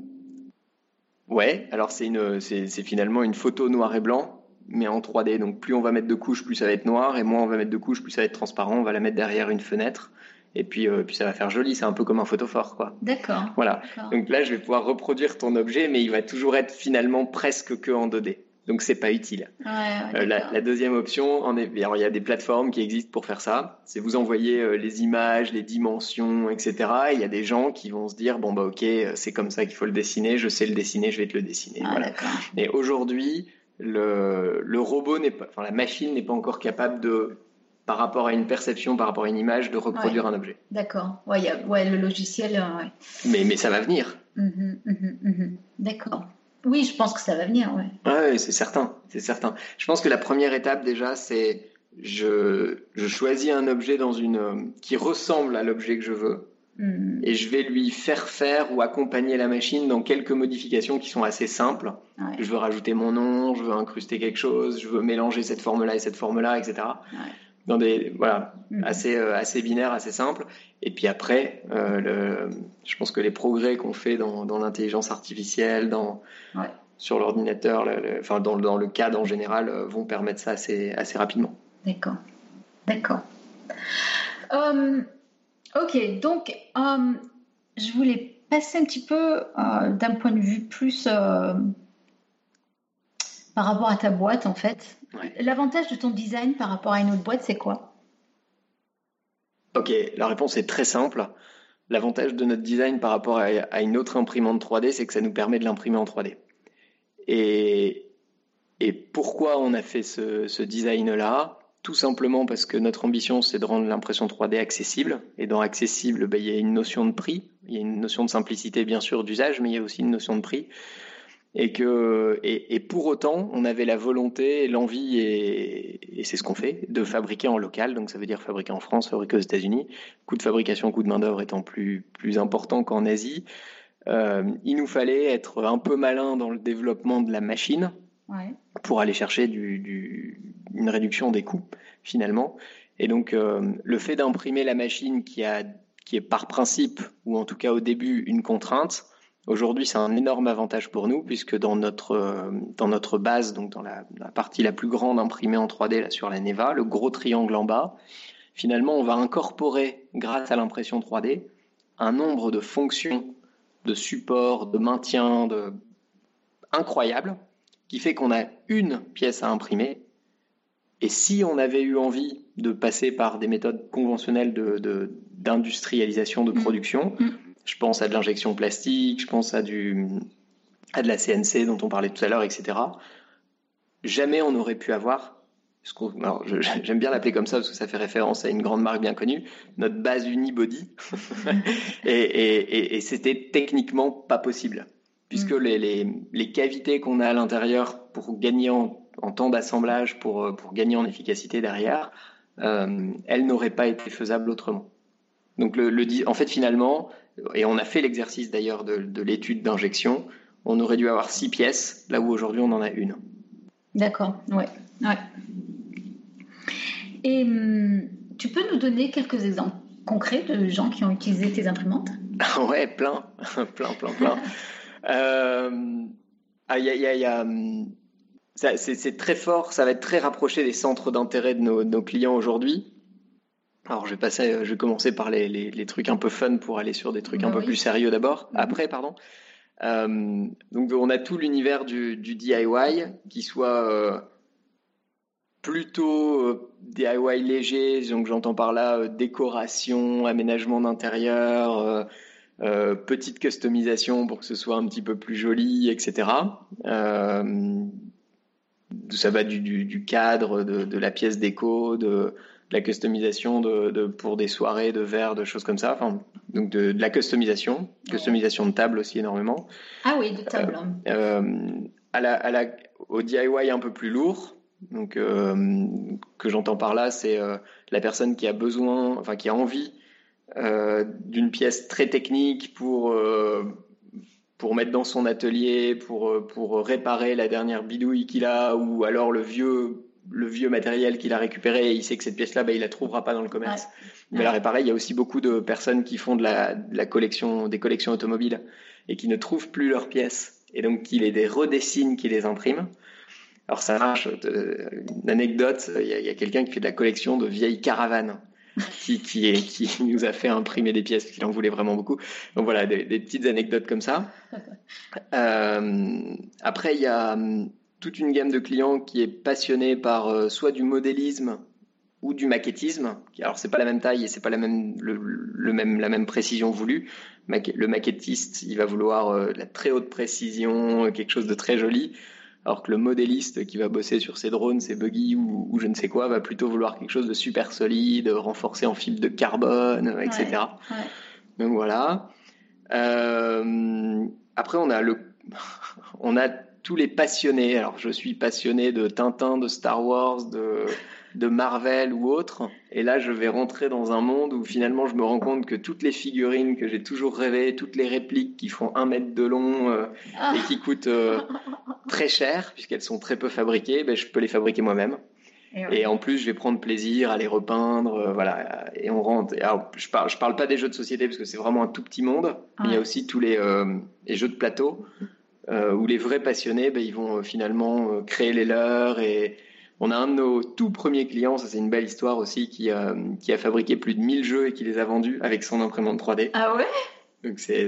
Ouais, alors c'est, une, c'est, finalement une photo noir et blanc, mais en 3D. Donc plus on va mettre de couches, plus ça va être noir, et moins on va mettre de couches, plus ça va être transparent. On va la mettre derrière une fenêtre. Et puis, euh, puis ça va faire joli, c'est un peu comme un photophore, quoi. D'accord. Voilà. Donc là, je vais pouvoir reproduire ton objet, mais il va toujours être finalement presque que en 2D donc c'est pas utile. Euh, la, deuxième option, en est, il y a des plateformes qui existent pour faire ça. C'est vous envoyer euh, les images, les dimensions, etc. il y a des gens qui vont se dire bon bah ok, c'est comme ça qu'il faut le dessiner. Je sais le dessiner, je vais te le dessiner. Ah, voilà. Mais aujourd'hui, le, le robot n'est pas, enfin la machine n'est pas encore capable de par rapport à une perception, par rapport à une image, de reproduire un objet. D'accord. Ouais, ouais, le logiciel. Euh, mais, mais ça va venir. Mmh mmh mmh D'accord. Oui, je pense que ça va venir, ouais. Ouais, c'est certain, c'est certain. Je pense que la première étape déjà, c'est je, je choisis un objet dans une qui ressemble à l'objet que je veux. Hmm. Et je vais lui faire faire ou accompagner la machine dans quelques modifications qui sont assez simples. Je veux rajouter mon nom, je veux incruster quelque chose, je veux mélanger cette forme-là et cette forme-là, etc. Dans des voilà hmm. assez euh, assez binaires, assez simples. Et puis après, euh, le, je pense que les progrès qu'on fait dans, dans l'intelligence artificielle, dans sur l'ordinateur, enfin dans, dans, le CAD en général, euh, vont permettre ça assez assez rapidement. D'accord, d'accord. Um... Ok, donc euh, je voulais passer un petit peu euh, d'un point de vue plus par rapport à ta boîte en fait. L'avantage de ton design par rapport à une autre boîte, c'est quoi? Ok, la réponse est très simple. L'avantage de notre design par rapport à, une autre imprimante 3D, c'est que ça nous permet de l'imprimer en 3D. Et, et pourquoi on a fait ce, ce design-là? Tout simplement parce que notre ambition, c'est de rendre l'impression 3D accessible. Et dans accessible, ben, il y a une notion de prix, il y a une notion de simplicité, bien sûr, d'usage, mais il y a aussi une notion de prix. Et, que, et, pour autant, on avait la volonté, l'envie, et, et c'est ce qu'on fait, de fabriquer en local. Donc ça veut dire fabriquer en France, fabriquer aux États-Unis. Coût de fabrication, coût de main-d'œuvre étant plus, plus important qu'en Asie. Euh, il nous fallait être un peu malin dans le développement de la machine pour aller chercher une réduction des coûts finalement. Et donc euh, le fait d'imprimer la machine qui, a, qui est par principe, ou en tout cas au début, une contrainte, Aujourd'hui, c'est un énorme avantage pour nous puisque dans notre, euh, dans notre base, donc dans la, partie la plus grande imprimée en 3D là, sur la Neva, le gros triangle en bas, finalement, on va incorporer, grâce à l'impression 3D, un nombre de fonctions de support, de maintien, de incroyable qui fait qu'on a une pièce à imprimer. Et si on avait eu envie de passer par des méthodes conventionnelles d'industrialisation de, de, mm. production, mm. Je pense à de l'injection plastique, je pense à, du, à de la CNC dont on parlait tout à l'heure, etc. Jamais on n'aurait pu avoir j'aime bien l'appeler comme ça parce que ça fait référence à une grande marque bien connue, notre base unibody. et, et, et c'était techniquement pas possible puisque mm. les, les, cavités qu'on a à l'intérieur pour gagner en, temps d'assemblage, pour, pour gagner en efficacité derrière, euh, elles n'auraient pas été faisables autrement. Donc le, le, en fait finalement, et on a fait l'exercice d'ailleurs de, de l'étude d'injection, on aurait dû avoir six pièces, là où aujourd'hui on en a une. D'accord, ouais. ouais. Et hum, tu peux nous donner quelques exemples concrets de gens qui ont utilisé tes imprimantes? Ouais, plein, plein, plein, plein. Euh, ah, y a, y a, y a, hum, c'est très fort, ça va être très rapproché des centres d'intérêt de nos clients aujourd'hui. Alors je vais passer, je vais commencer par les, les, les, trucs un peu fun pour aller sur des trucs un peu plus sérieux d'abord. Mhm. Après, pardon. Euh, donc on a tout l'univers du, du, DIY, qui soit euh, plutôt euh, DIY léger, donc j'entends par là euh, décoration, aménagement d'intérieur, euh, petite customisation pour que ce soit un petit peu plus joli, etc. Euh, ça va du, du, cadre, de, de, la pièce déco, de, la customisation de, pour des soirées, de verres, de choses comme ça. Enfin, donc de, la customisation, customisation de table aussi énormément. Ah oui, de table. Euh, à la, à la, au DIY un peu plus lourd, donc que j'entends par là, c'est la personne qui a besoin, enfin qui a envie euh, d'une pièce très technique pour, euh, pour mettre dans son atelier, pour, euh, pour réparer la dernière bidouille qu'il a, ou alors le vieux, le vieux matériel qu'il a récupéré et il sait que cette pièce-là, bah, il la trouvera pas dans le commerce. Mais là, réparer, il y a aussi beaucoup de personnes qui font de la, de la collection, des collections automobiles et qui ne trouvent plus leurs pièces et donc qui les redessinent, qui les impriment. Alors ça marche. Une anecdote, il y a, a quelqu'un qui fait de la collection de vieilles caravanes qui, qui, est, qui nous a fait imprimer des pièces qu'il en voulait vraiment beaucoup. Donc voilà, des, petites anecdotes comme ça. Euh, après, il y a hum, toute une gamme de clients qui est passionnée par euh, soit du modélisme ou du maquettisme. Alors c'est pas la même taille et c'est pas la même, le, même, la même précision voulue. Le maquettiste, il va vouloir euh, la très haute précision, quelque chose de très joli alors que le modéliste qui va bosser sur ses drones, ses buggy ou, je ne sais quoi, va plutôt vouloir quelque chose de super solide, renforcé en fibre de carbone, etc. Donc voilà. Euh, après, on a le, on a tous les passionnés. Alors, je suis passionné de Tintin, de Star Wars, de, de Marvel ou autre. Et là, je vais rentrer dans un monde où finalement, je me rends compte que toutes les figurines que j'ai toujours rêvé, toutes les répliques qui font un mètre de long euh, et qui coûtent euh, très cher, puisqu'elles sont très peu fabriquées, ben, je peux les fabriquer moi-même. Et, en plus, je vais prendre plaisir à les repeindre, euh, voilà. Et on rentre. Alors, je parle, je parle pas des jeux de société parce que c'est vraiment un tout petit monde. Mais il y a aussi tous les, les jeux de plateau où les vrais passionnés, ben, ils vont finalement créer les leurs et on a un de nos tout premiers clients, ça c'est une belle histoire aussi, qui, a fabriqué plus de 1000 jeux et qui les a vendus avec son imprimante 3D. Ah ouais? Donc c'est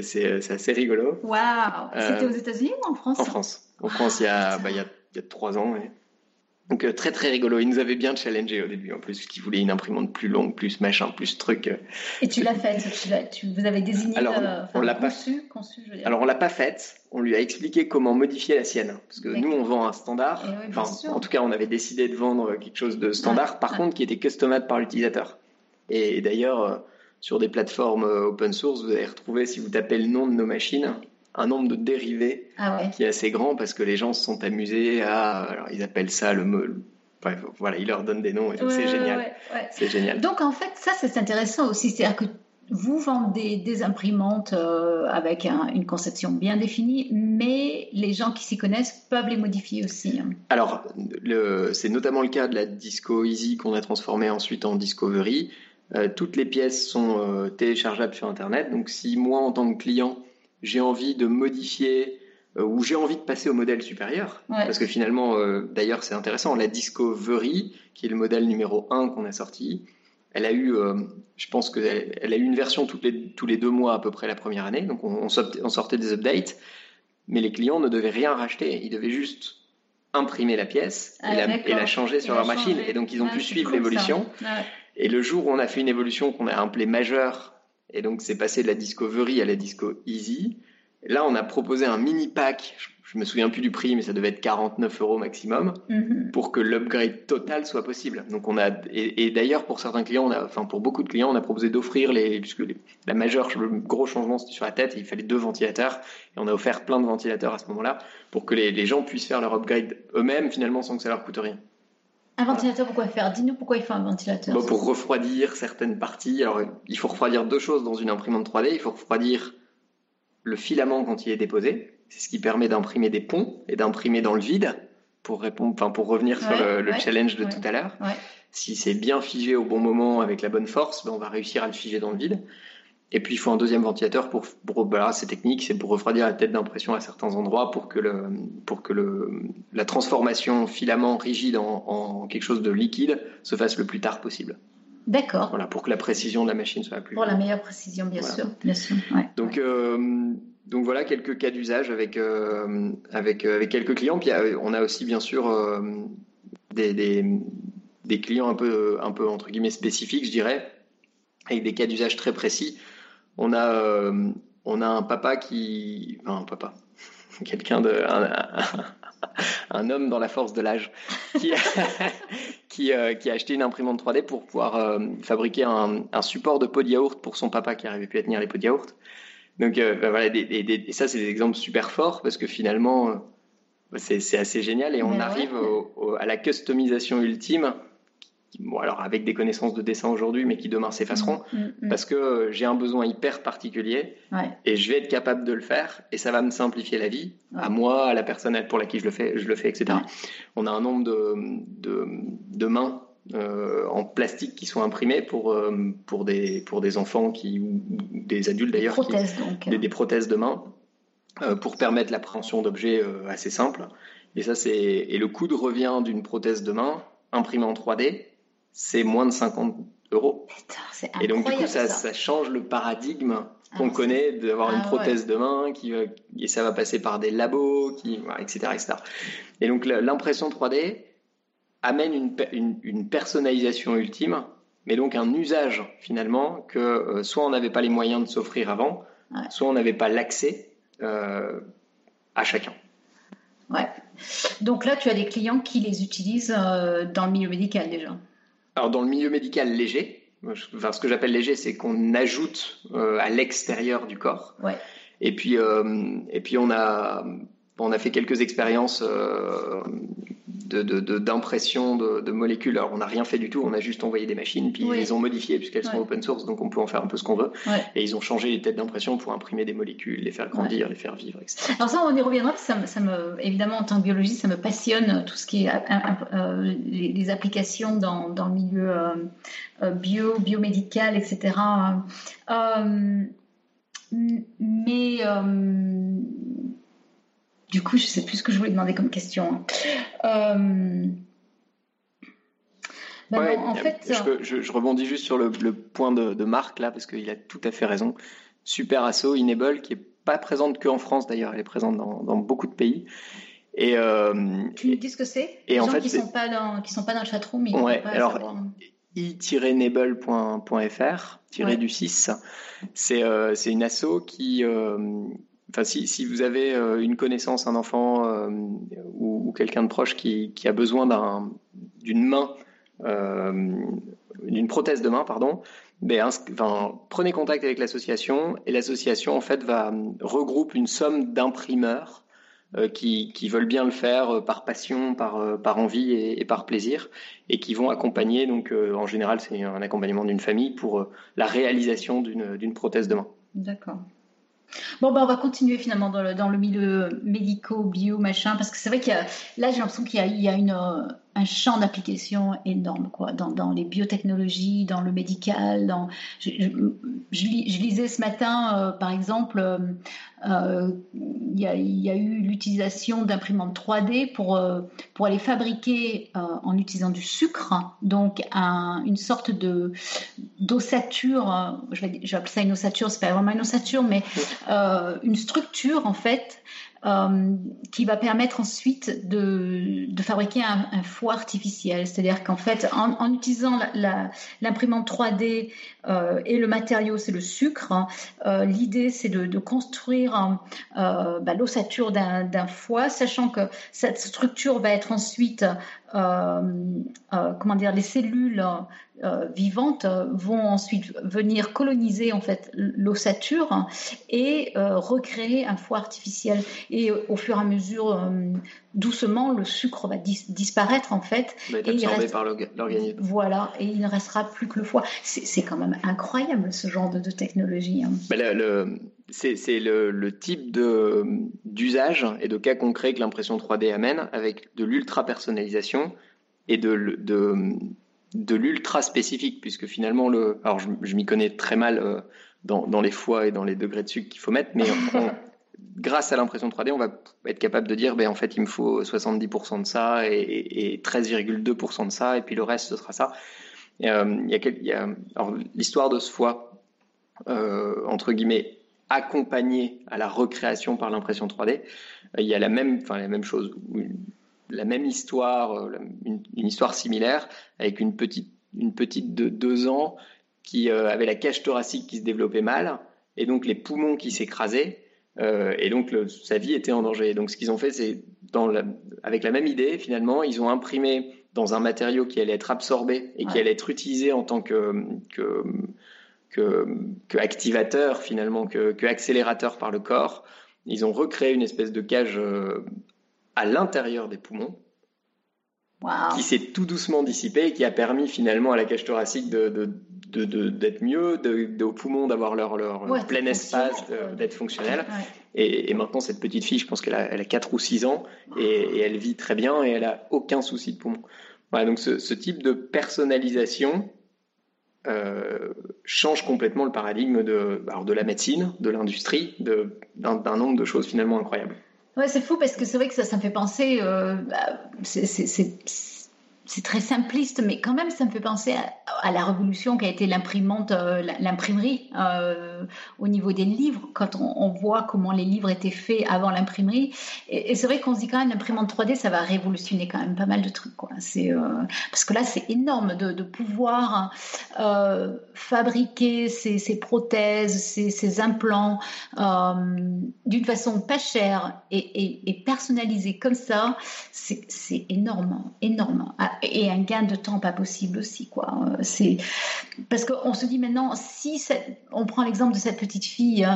assez rigolo. Waouh C'était aux États-Unis ou en France? En France. En France, il y a, bah, il y a, il y a trois ans. Donc euh, très très rigolo. Il nous avait bien challengé au début en plus, qu'il voulait une imprimante plus longue, plus machin, plus truc. Et tu l'as faite tu, Vous avez désigné Alors, on l'a pas conçu, conçu je veux dire. Alors on l'a pas faite. On lui a expliqué comment modifier la sienne, parce que nous on vend un standard. Eh enfin, en tout cas, on avait décidé de vendre quelque chose de standard, par contre qui était customable par l'utilisateur. Et d'ailleurs, euh, sur des plateformes euh, open source, vous allez retrouver si vous tapez le nom de nos machines un nombre de dérivés ah qui est assez grand parce que les gens se sont amusés à. Alors, ils appellent ça le. Bref, voilà, ils leur donnent des noms et c'est génial. c'est génial. Donc, en fait, ça, c'est intéressant aussi. C'est-à-dire que vous vendez des imprimantes euh, avec une conception bien définie, mais les gens qui s'y connaissent peuvent les modifier aussi. Hein. Alors, c'est notamment le cas de la Disco Easy qu'on a transformée ensuite en Discovery. Euh, toutes les pièces sont euh, téléchargeables sur Internet. Donc, si moi, en tant que client, j'ai envie de modifier euh, ou j'ai envie de passer au modèle supérieur. Parce que finalement, euh, d'ailleurs, c'est intéressant, la Discovery, qui est le modèle numéro 1 qu'on a sorti, elle a eu, euh, je pense qu'elle elle a eu une version tous les, tous les deux mois à peu près la première année. Donc on, sortait des updates, mais les clients ne devaient rien racheter. Ils devaient juste imprimer la pièce et, ah, la, changer sur leur machine. Et donc ils ont pu suivre l'évolution. Et le jour où on a fait une évolution qu'on a appelée majeure et donc, c'est passé de la Discovery à la Disco Easy. là, on a proposé un mini pack. Je, me souviens plus du prix, mais ça devait être 49 euros maximum mhm. pour que l'upgrade total soit possible. Donc, on a, et, d'ailleurs, pour certains clients, on a, enfin, pour beaucoup de clients, on a proposé d'offrir les, puisque la majeure, le gros changement, c'était sur la tête. il fallait deux ventilateurs. Et on a offert plein de ventilateurs à ce moment-là pour que les, les gens puissent faire leur upgrade eux-mêmes, finalement, sans que ça leur coûte rien. Un ventilateur, pourquoi faire? Dis-nous pourquoi il faut un ventilateur. pour refroidir certaines parties. Alors, il faut refroidir deux choses dans une imprimante 3D. Il faut refroidir le filament quand il est déposé. C'est ce qui permet d'imprimer des ponts et d'imprimer dans le vide pour répondre, enfin, pour revenir sur le, challenge de tout à l'heure. Si c'est bien figé au bon moment avec la bonne force, ben, on va réussir à le figer dans le vide. Et puis il faut un deuxième ventilateur pour, pour bah, c'est technique, c'est pour refroidir la tête d'impression à certains endroits pour que, le, pour que le, la transformation filament rigide en, quelque chose de liquide se fasse le plus tard possible. D'accord. Voilà, pour que la précision de la machine soit la plus. Pour la meilleure précision, bien sûr, bien sûr. donc, euh, donc voilà quelques cas d'usage avec, euh, avec, euh, avec quelques clients. Puis on a aussi bien sûr des, des, des, clients un peu, un peu entre guillemets spécifiques, je dirais, avec des cas d'usage très précis on a, euh, on a un papa qui. Enfin, un papa. Quelqu'un de. Un, homme dans la force de l'âge qui, qui, euh, qui, a acheté une imprimante 3D pour pouvoir euh, fabriquer un, un, support de pot de yaourt pour son papa qui n'arrivait plus à tenir les pots de yaourt. Donc ben voilà, et ça c'est des exemples super forts parce que finalement c'est assez génial et on arrive à la customisation ultime bon, alors avec des connaissances de dessin aujourd'hui, mais qui demain s'effaceront, mm, mm, mm. parce que euh, j'ai un besoin hyper particulier et je vais être capable de le faire et ça va me simplifier la vie, à moi, à la personne pour laquelle je le fais, je le fais, etc. On a un nombre de, de, mains euh, en plastique qui sont imprimées pour, euh, pour, des, pour des enfants qui, ou des adultes d'ailleurs, des, des, prothèses de mains pour permettre l'appréhension d'objets assez simples. Et ça, c'est et le coût de revient d'une prothèse de main imprimée en 3D, c'est moins de 50 euros. et donc, du coup, ça, ça. change le paradigme ah, qu'on connaît d'avoir une ah, prothèse de main qui, et ça va passer par des labos, qui, etc., etc. Et donc, l'impression 3D amène une, une, personnalisation ultime, mais donc un usage finalement que euh, soit on n'avait pas les moyens de s'offrir avant, soit on n'avait pas l'accès euh, à chacun. Ouais. Donc là, tu as des clients qui les utilisent euh, dans le milieu médical déjà? Alors dans le milieu médical léger, enfin, ce que j'appelle léger, c'est qu'on ajoute euh, à l'extérieur du corps. Ouais. Et puis euh, et puis on a on a fait quelques expériences d'impression de, de, molécules. Alors, on n'a rien fait du tout, on a juste envoyé des machines, puis ils les ont modifiées puisqu'elles sont open source, donc on peut en faire un peu ce qu'on veut. Et ils ont changé les têtes d'impression pour imprimer des molécules, les faire grandir, les faire vivre, etc. Alors ça, on y reviendra, ça, ça, me, évidemment, en tant que biologiste, ça me passionne tout ce qui est euh, les, applications dans, dans, le milieu euh, euh, bio, biomédical, etc. mais du coup, je ne sais plus ce que je voulais demander comme question. Hein. Ben en fait, je, rebondis juste sur le, point de, Marc là, parce qu'il a tout à fait raison. Super Asso, Enable, qui est pas présente qu'en France d'ailleurs, elle est présente dans, beaucoup de pays. Et, euh, tu nous dis ce que c'est? Les gens qui ne sont, pas dans, qui sont pas dans le chatroom, ouais, pas alors, i-enable.fr, tiré du 6, euh, c'est une asso qui, euh, enfin, si, vous avez euh, une connaissance, un enfant euh, ou, quelqu'un de proche qui, a besoin d'une main, d'une prothèse de main, pardon, ben, prenez contact avec l'association et l'association en fait va regroupe une somme d'imprimeurs euh, qui, veulent bien le faire euh, par passion, par, euh, par envie et, et, par plaisir, et qui vont accompagner, donc en général c'est un accompagnement d'une famille pour la réalisation d'une prothèse de main. D'accord. Bon, ben, on va continuer finalement dans le, dans le milieu médico, bio, machin, parce que c'est vrai qu'il y là j'ai l'impression qu'il y a, il y a une, un champ d'application énorme quoi, dans, dans, les biotechnologies, dans le médical. Dans... Je, lisais ce matin, euh, par exemple, euh, euh, il y, a eu l'utilisation d'imprimantes 3D pour, pour aller fabriquer en utilisant du sucre, donc un, une sorte de d'ossature, je vais, je appeler ça une ossature, c'est pas vraiment une ossature, mais une structure en fait euh, qui va permettre ensuite de, fabriquer un, foie artificiel. C'est-à-dire qu'en fait, en, utilisant l'imprimante 3D euh, et le matériau, c'est le sucre, hein, euh, l'idée c'est de, construire bah, l'ossature d'un foie, sachant que cette structure va être ensuite, comment dire, les cellules euh, vivantes vont ensuite venir coloniser en fait l'ossature et euh, recréer un foie artificiel. Et euh, au fur et à mesure, doucement, le sucre va disparaître en fait. Va être absorbé par l'organisme. Voilà, et il ne restera plus que le foie. C'est quand même incroyable ce genre de, technologie. Hein. le, c'est le, le, type d'usage et de cas concret que l'impression 3D amène avec de l'ultra personnalisation et de, de de l'ultra spécifique, puisque finalement, le, alors je, m'y connais très mal euh, dans, les foies et dans les degrés de sucre qu'il faut mettre, mais grâce à l'impression 3D, on va être capable de dire, ben, en fait, il me faut 70% de ça et, 13,2% de ça, et puis le reste, ce sera ça. Euh, l'histoire de ce foie, euh, entre guillemets, accompagné à la recréation par l'impression 3D, il y a la même, enfin, la même chose la même histoire, euh, une, histoire similaire, avec une petite, une petite de deux ans qui euh, avait la cage thoracique qui se développait mal, et donc les poumons qui s'écrasaient, euh, et donc sa vie était en danger. Donc ce qu'ils ont fait, c'est avec la même idée, finalement, ils ont imprimé dans un matériau qui allait être absorbé et qui allait être utilisé en tant que, que, que, activateur, finalement, que, que, accélérateur par le corps. Ils ont recréé une espèce de cage à l'intérieur des poumons, qui s'est tout doucement dissipé et qui a permis finalement à la cage thoracique de, d'être mieux, de, aux poumons d'avoir leur, leur plein espace, d'être fonctionnel. Et, maintenant, cette petite fille, je pense qu'elle a, elle a 4 ou 6 ans et, elle vit très bien et elle a aucun souci de poumon. Voilà, donc ce, type de personnalisation euh, change complètement le paradigme de, de la médecine, de l'industrie, d'un nombre de choses finalement incroyables. Ouais, c'est fou parce que c'est vrai que ça, ça me fait penser. Euh, bah, c'est c'est très simpliste, mais quand même, ça me fait penser à, la révolution qui a été l'imprimante, euh, l'imprimerie euh, au niveau des livres, quand on, voit comment les livres étaient faits avant l'imprimerie. Et, c'est vrai qu'on se dit quand même l'imprimante 3D, ça va révolutionner quand même pas mal de trucs. Quoi. Euh, parce que là, c'est énorme de, pouvoir fabriquer ces, prothèses, ces, implants d'une façon pas chère et, et, personnalisée comme ça. C'est énorme, énorme et un gain de temps pas possible aussi quoi. C'est parce qu'on se dit maintenant si on prend l'exemple de cette petite fille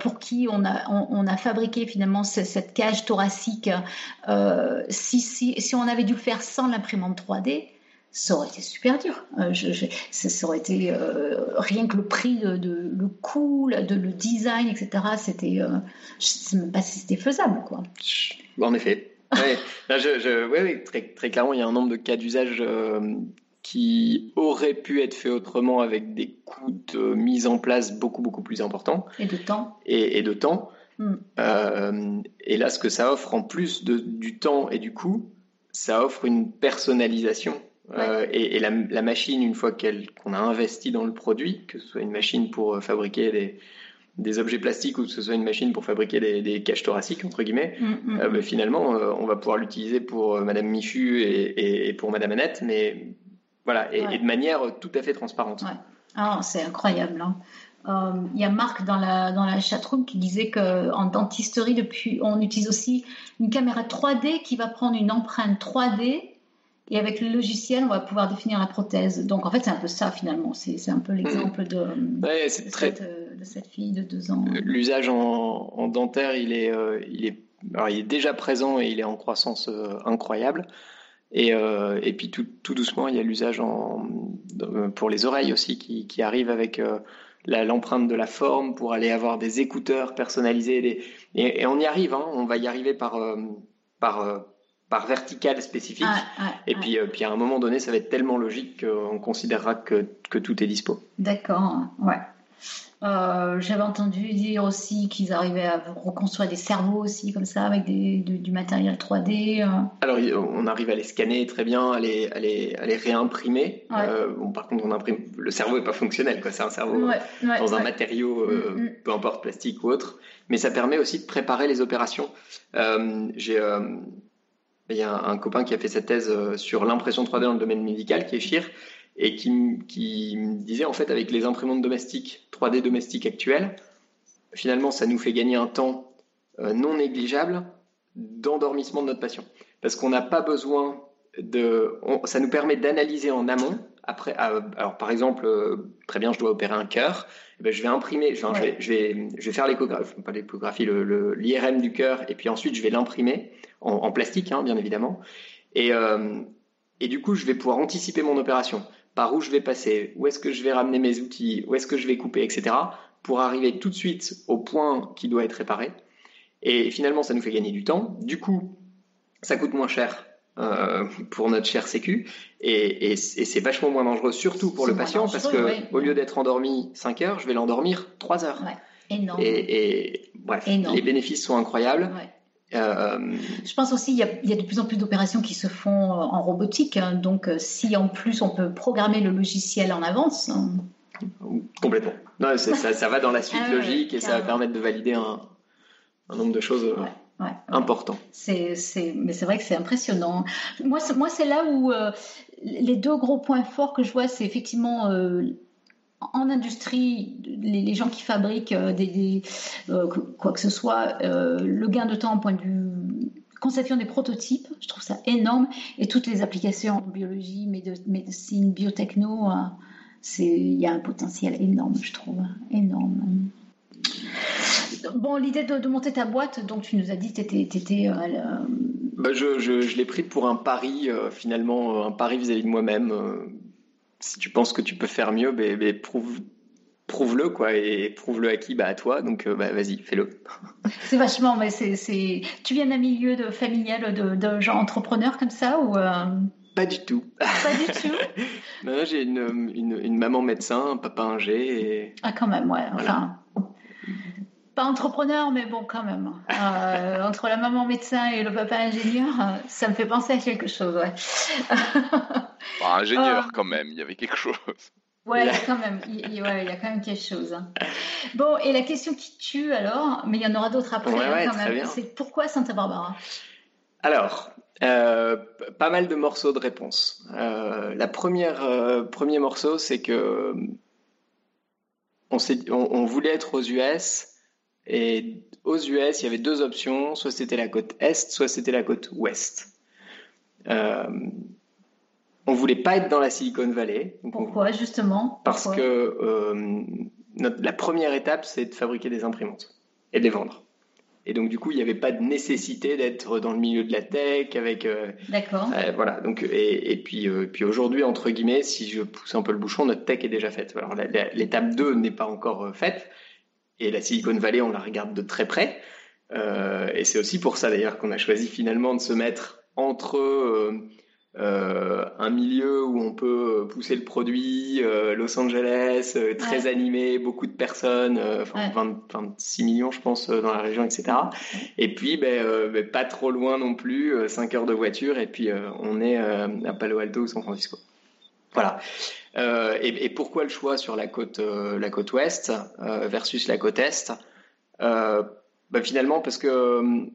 pour qui on a on, a fabriqué finalement cette cage thoracique, si, si si on avait dû le faire sans l'imprimante 3D ça aurait été super dur. Euh, ça aurait été euh, rien que le prix, de, le coût, de, le design, etc. C'était, euh, même pas si c'était faisable, quoi. En effet. Oui, très, très, clairement, il y a un nombre de cas d'usage qui auraient pu être faits autrement avec des coûts de mise en place beaucoup, beaucoup plus importants. Et de temps. Et, de temps. Hmm. et là, ce que ça offre en plus de, du temps et du coût, ça offre une personnalisation euh, et, la, machine, une fois qu'on a investi dans le produit, que ce soit une machine pour euh, fabriquer des, objets plastiques ou que ce soit une machine pour fabriquer des, caches thoraciques, entre guillemets, mm, mm, euh, mm. Ben, finalement, on va pouvoir l'utiliser pour Madame Michu et, pour Madame Annette, mais voilà, et, de manière tout à fait transparente. Ah, c'est incroyable. Hein. Il y a Marc dans la, dans la chatroom qui disait qu'en dentisterie, depuis, on utilise aussi une caméra 3D qui va prendre une empreinte 3D et avec le logiciel, on va pouvoir définir la prothèse. Donc en fait, c'est un peu ça finalement. C'est un peu l'exemple de, cette, fille de deux ans. L'usage en, dentaire, il est, euh, il, est, il est déjà présent et il est en croissance euh, incroyable. Et, euh, et, puis tout, tout, doucement, il y a l'usage pour les oreilles aussi qui, qui arrive avec l'empreinte de la forme pour aller avoir des écouteurs personnalisés. Et, on y arrive, hein. on va y arriver par, par, par verticale spécifique. et puis, euh, puis à un moment donné, ça va être tellement logique qu'on considérera que, que, tout est dispo. D'accord, ouais. Euh, j'avais entendu dire aussi qu'ils arrivaient à reconstruire des cerveaux aussi comme ça avec des, du matériel 3D. Euh. Alors on arrive à les scanner très bien, à les, à les, à les réimprimer. bon, par contre, on imprime le cerveau n'est pas fonctionnel, quoi. C'est un cerveau dans un matériau, mm, mm. peu importe plastique ou autre. Mais ça permet aussi de préparer les opérations. J'ai il y a un, copain qui a fait cette thèse euh, sur l'impression 3D dans le domaine médical, qui est Chir, et qui, me disait en fait avec les imprimantes domestiques, 3D domestiques actuelles, finalement ça nous fait gagner un temps euh, non négligeable d'endormissement de notre patient. Parce qu'on n'a pas besoin de... ça nous permet d'analyser en amont. Après, euh, alors par exemple, très bien, je dois opérer un cœur. Eh ben, je vais imprimer, je, vais, je, vais, je, vais, faire l'échographie, pas l'échographie, l'IRM du cœur, et puis ensuite je vais l'imprimer en, plastique, hein, bien évidemment. Et, euh, et du coup, je vais pouvoir anticiper mon opération, par où je vais passer, où est-ce que je vais ramener mes outils, où est-ce que je vais couper, etc., pour arriver tout de suite au point qui doit être réparé. Et finalement, ça nous fait gagner du temps. Du coup, ça coûte moins cher euh, pour notre cher sécu et, c'est vachement moins dangereux surtout pour le patient parce que au lieu d'être endormi 5 heures je vais l'endormir 3 heures énorme. Et, bref les bénéfices sont incroyables euh, je pense aussi qu'il y, y, a de plus en plus d'opérations qui se font en robotique hein. donc euh, si en plus on peut programmer le logiciel en avance hein. complètement non, ça, ça, va dans la suite ah logique et ça va permettre de valider un, un nombre de choses important. C'est, mais c'est vrai que c'est impressionnant. Moi, c'est, moi, c'est là où euh, les deux gros points forts que je vois, c'est effectivement euh, en industrie, les, gens qui fabriquent euh, des, quoi que ce soit, le gain de temps au point de vue conception des prototypes, je trouve ça énorme, et toutes les applications en biologie, médecine, biotechno, c'est il y a un potentiel énorme, je trouve, énorme. Bon, l'idée de, monter ta boîte, donc tu nous as dit que tu étais. Euh, bah, je, l'ai pris pour un pari, euh, finalement, euh, un pari vis-à-vis de moi-même. Si tu penses que tu peux faire mieux, bah, bah, prouve, prouve-le, quoi, et prouve-le à qui? Bah, À toi, donc bah, vas-y, fais-le. c'est vachement, mais c'est. Tu viens d'un milieu de, familial de, de gens entrepreneurs comme ça ou Pas du tout. Pas du tout. non, j'ai une, une, une, maman médecin, un papa ingé. Et... Ah, quand même, ouais. Enfin, pas entrepreneur, mais bon, quand même. Euh, entre la maman médecin et le papa ingénieur, euh, ça me fait penser à quelque chose, ouais. ingénieur, euh, quand même, il y avait quelque chose. Ouais, quand même, il, y a quand même quelque chose. Hein. Bon, et la question qui tue alors, mais il y en aura d'autres après hein, quand même, c'est pourquoi Santa Barbara? Alors, pas mal de morceaux de réponse. la première, premier morceau, c'est que on, on, voulait être aux US et aux US, il y avait deux options, soit c'était la côte est, soit c'était la côte ouest. Euh, on voulait pas être dans la Silicon Valley. Pourquoi justement? Parce que euh, la première étape, c'est de fabriquer des imprimantes et de les vendre. Et donc du coup, il n'y avait pas de nécessité d'être dans le milieu de la tech avec. Euh, D'accord. Euh, voilà. Donc et, puis puis aujourd'hui entre guillemets, si je pousse un peu le bouchon, notre tech est déjà faite. Alors l'étape 2 n'est pas encore faite et la Silicon Valley, on la regarde de très près. et c'est aussi pour ça d'ailleurs qu'on a choisi finalement de se mettre entre euh, un milieu où on peut pousser le produit, euh, Los Angeles, euh, très animé, beaucoup de personnes, 26 millions je pense dans la région, etc. Et puis ben, ben, pas trop loin non plus, 5 heures de voiture, et puis on est à Palo Alto ou San Francisco. Voilà. Et, et, pourquoi le choix sur la côte, la côte ouest versus la côte est? Ben, Finalement parce que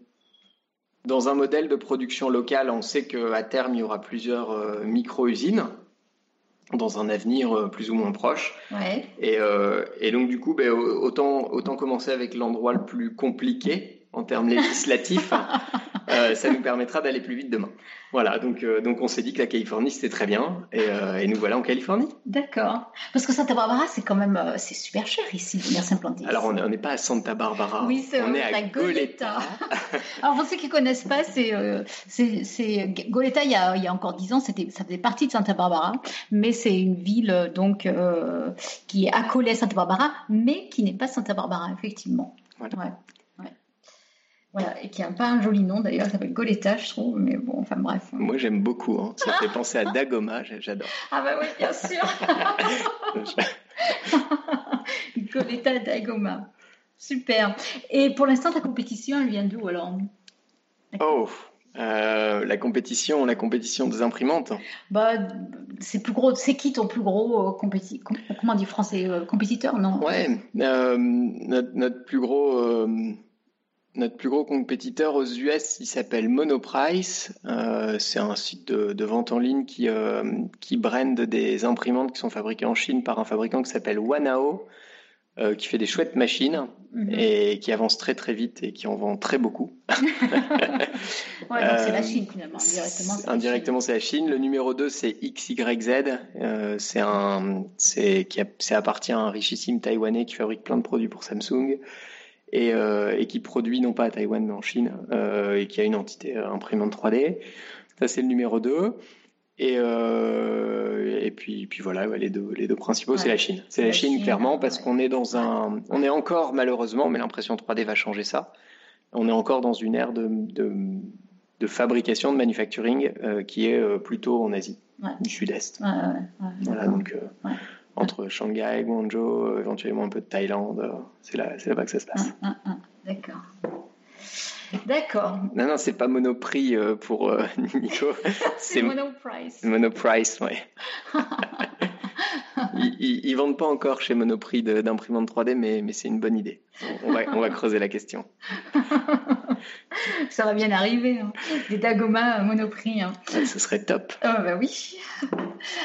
dans un modèle de production locale, on sait qu'à terme, il y aura plusieurs euh, micro-usines dans un avenir euh, plus ou moins proche. Euh, et, donc, du coup, ben, autant, autant commencer avec l'endroit le plus compliqué en termes législatifs. Euh, ça nous permettra d'aller plus vite demain. Voilà, donc, euh, donc on s'est dit que la Californie c'était très bien et, euh, et, nous voilà en Californie. D'accord. Parce que Santa Barbara c'est quand même c'est super cher ici de venir s'implanter. Alors on n'est pas à Santa Barbara. Oui, c'est on est à Goleta. Alors pour ceux qui connaissent pas, c'est c'est Goleta il y a, il y a encore dix ans c'était ça faisait partie de Santa Barbara, mais c'est une ville donc qui est accolée à Santa Barbara, mais qui n'est pas Santa Barbara effectivement. Voilà. Ouais. Voilà, et qui n'a pas un joli nom d'ailleurs, ça s'appelle Goleta, je trouve, mais bon, enfin bref. Moi j'aime beaucoup, hein. ça fait penser à Dagoma, j'adore. Ah bah oui, bien sûr Goleta Dagoma, super. Et pour l'instant, ta compétition, elle vient d'où alors? Oh euh, la compétition, la compétition des imprimantes. Bah, c'est plus gros. C'est qui ton plus gros euh, compétiteur comment on dit français euh, compétiteur non? Ouais, notre, notre, plus gros notre plus gros compétiteur aux US, il s'appelle Monoprice. Euh, c'est un site de, vente en ligne qui, euh, qui brande des imprimantes qui sont fabriquées en Chine par un fabricant qui s'appelle Wanao, euh, qui fait des chouettes machines mhm. et qui avance très très vite et qui en vend très beaucoup. ouais, donc c'est la Chine finalement, indirectement. Indirectement, c'est la Chine. Le numéro 2, c'est XYZ. c'est un, c'est, qui appartient à un richissime taïwanais qui fabrique plein de produits pour Samsung et, euh, et, qui produit non pas à Taïwan mais en Chine euh, et qui a une entité euh, imprimante 3D. Ça c'est le numéro 2. Et, euh, et puis, puis voilà, les deux, les deux principaux, c'est la Chine. C'est la, Chine, clairement, parce qu'on est dans un, on est encore malheureusement, mais l'impression 3D va changer ça. On est encore dans une ère de, de, de fabrication, de manufacturing euh, qui est plutôt en Asie, du Sud-Est. voilà, donc entre Shanghai, Guangzhou, euh, éventuellement un peu de Thaïlande. Euh, c'est là, c'est là-bas que ça se passe. D'accord. D'accord. Non, non, c'est pas Monoprix euh, pour Nico. c'est Monoprice. Monoprice, oui. ils, ils, vendent pas encore chez Monoprix d'imprimante 3D, mais, mais c'est une bonne idée. On va, on va creuser la question. Ça va bien arriver. Hein. Des Dagoma Monoprix. Hein. ce serait top. Oh, bah oui.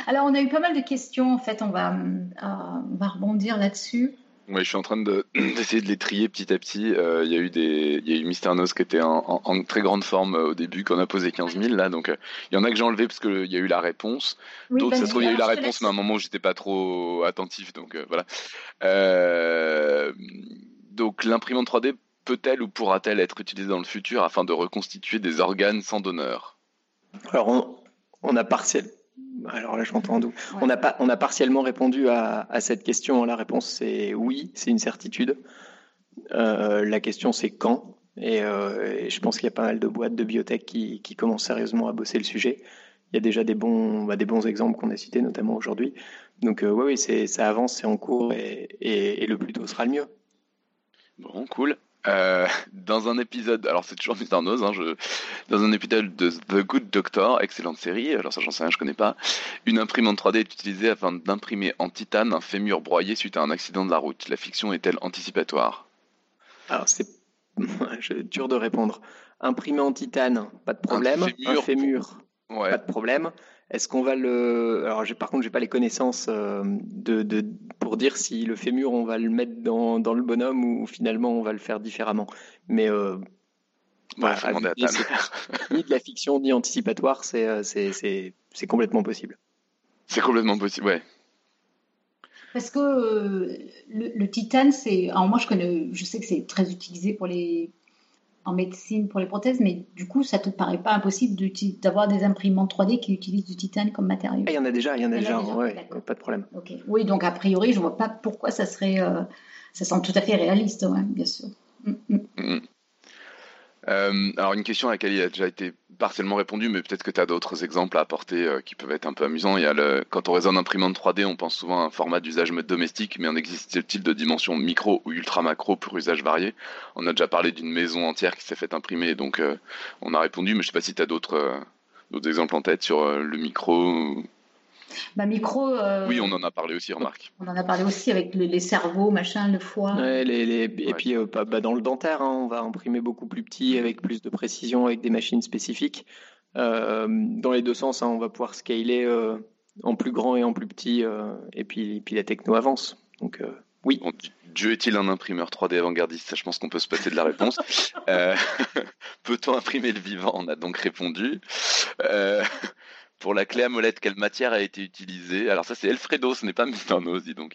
Alors, on a eu pas mal de questions. En fait, on va, euh, on va rebondir là-dessus. Oui, je suis en train d'essayer de, les trier petit à petit. Euh, il y a eu des, il y a eu Mister Nose qui était en, en, très grande forme euh, au début, qu'on a posé 15 000 là. Donc, il y en a que j'ai enlevé parce qu'il y a eu la réponse. D'autres, ça se trouve, il y a eu la réponse, mais à un moment où j'étais pas trop attentif. Donc, voilà. donc, l'imprimante 3D peut-elle ou pourra-t-elle être utilisée dans le futur afin de reconstituer des organes sans donneur? Alors, on, a partiel. Alors là, je m'entends on, a on a partiellement répondu à, cette question. La réponse, c'est oui, c'est une certitude. Euh, la question, c'est quand? Euh, et, je pense qu'il y a pas mal de boîtes de biotech qui, commencent sérieusement à bosser le sujet. Il y a déjà des bons, bah, des bons exemples qu'on a cités, notamment aujourd'hui. Donc, euh, oui, oui ça avance, c'est en cours et, et le plus tôt sera le mieux. Bon, cool. Euh, dans un épisode, alors c'est toujours Mister Nose, hein, je, dans un épisode de The Good Doctor, excellente série, alors ça j'en sais rien, je connais pas, une imprimante 3D est utilisée afin d'imprimer en titane un fémur broyé suite à un accident de la route. La fiction est-elle anticipatoire? Alors c'est dur de répondre. Imprimer en titane, pas de problème. Un fémur, pas de problème. Est-ce qu'on va le. Alors, par contre, j'ai pas les connaissances euh, de, de, pour dire si le fémur, on va le mettre dans, dans, le bonhomme ou finalement on va le faire différemment. Mais euh, ni de la fiction ni anticipatoire, c'est c'est complètement possible. C'est complètement possible, ouais. Parce que euh, le, titane, c'est. Alors, moi, je connais. Je sais que c'est très utilisé pour les. En médecine, pour les prothèses, mais du coup, ça te paraît pas impossible d'avoir des imprimantes 3D qui utilisent du titane comme matériau? Ah, Il y en a déjà, il y en a, déjà, pas de problème. Oui, donc a priori, je vois pas pourquoi ça serait. Euh, ça semble tout à fait réaliste, bien sûr. Mm, mm. Mm, euh, alors une question à laquelle il a déjà été partiellement répondu, mais peut-être que tu as d'autres exemples à apporter euh, qui peuvent être un peu amusants. Il y a le, quand on raisonne imprimante 3D, on pense souvent à un format d'usage domestique, mais en existe-t-il de dimensions micro ou ultra macro pour usage varié? On a déjà parlé d'une maison entière qui s'est fait imprimer, donc euh, on a répondu, mais je sais pas si tu as d'autres d'autres exemples en tête sur le micro bah, micro. Euh, oui, on en a parlé aussi, remarque. On en a parlé aussi avec les, cerveaux, machin, le foie. les, Et puis euh, bah, dans le dentaire, hein, on va imprimer beaucoup plus petit, avec plus de précision, avec des machines spécifiques. Euh, dans les deux sens, hein, on va pouvoir scaler en plus grand et en plus petit, et puis, puis la techno avance. Donc oui. Dieu est-il un imprimeur 3D avant-gardiste? Je pense qu'on peut se passer de la réponse. Peut-on imprimer le vivant? On a donc répondu. Pour la clé à molette, quelle matière a été utilisée Alors ça, c'est Elfredo, ce n'est pas Mr. dis donc,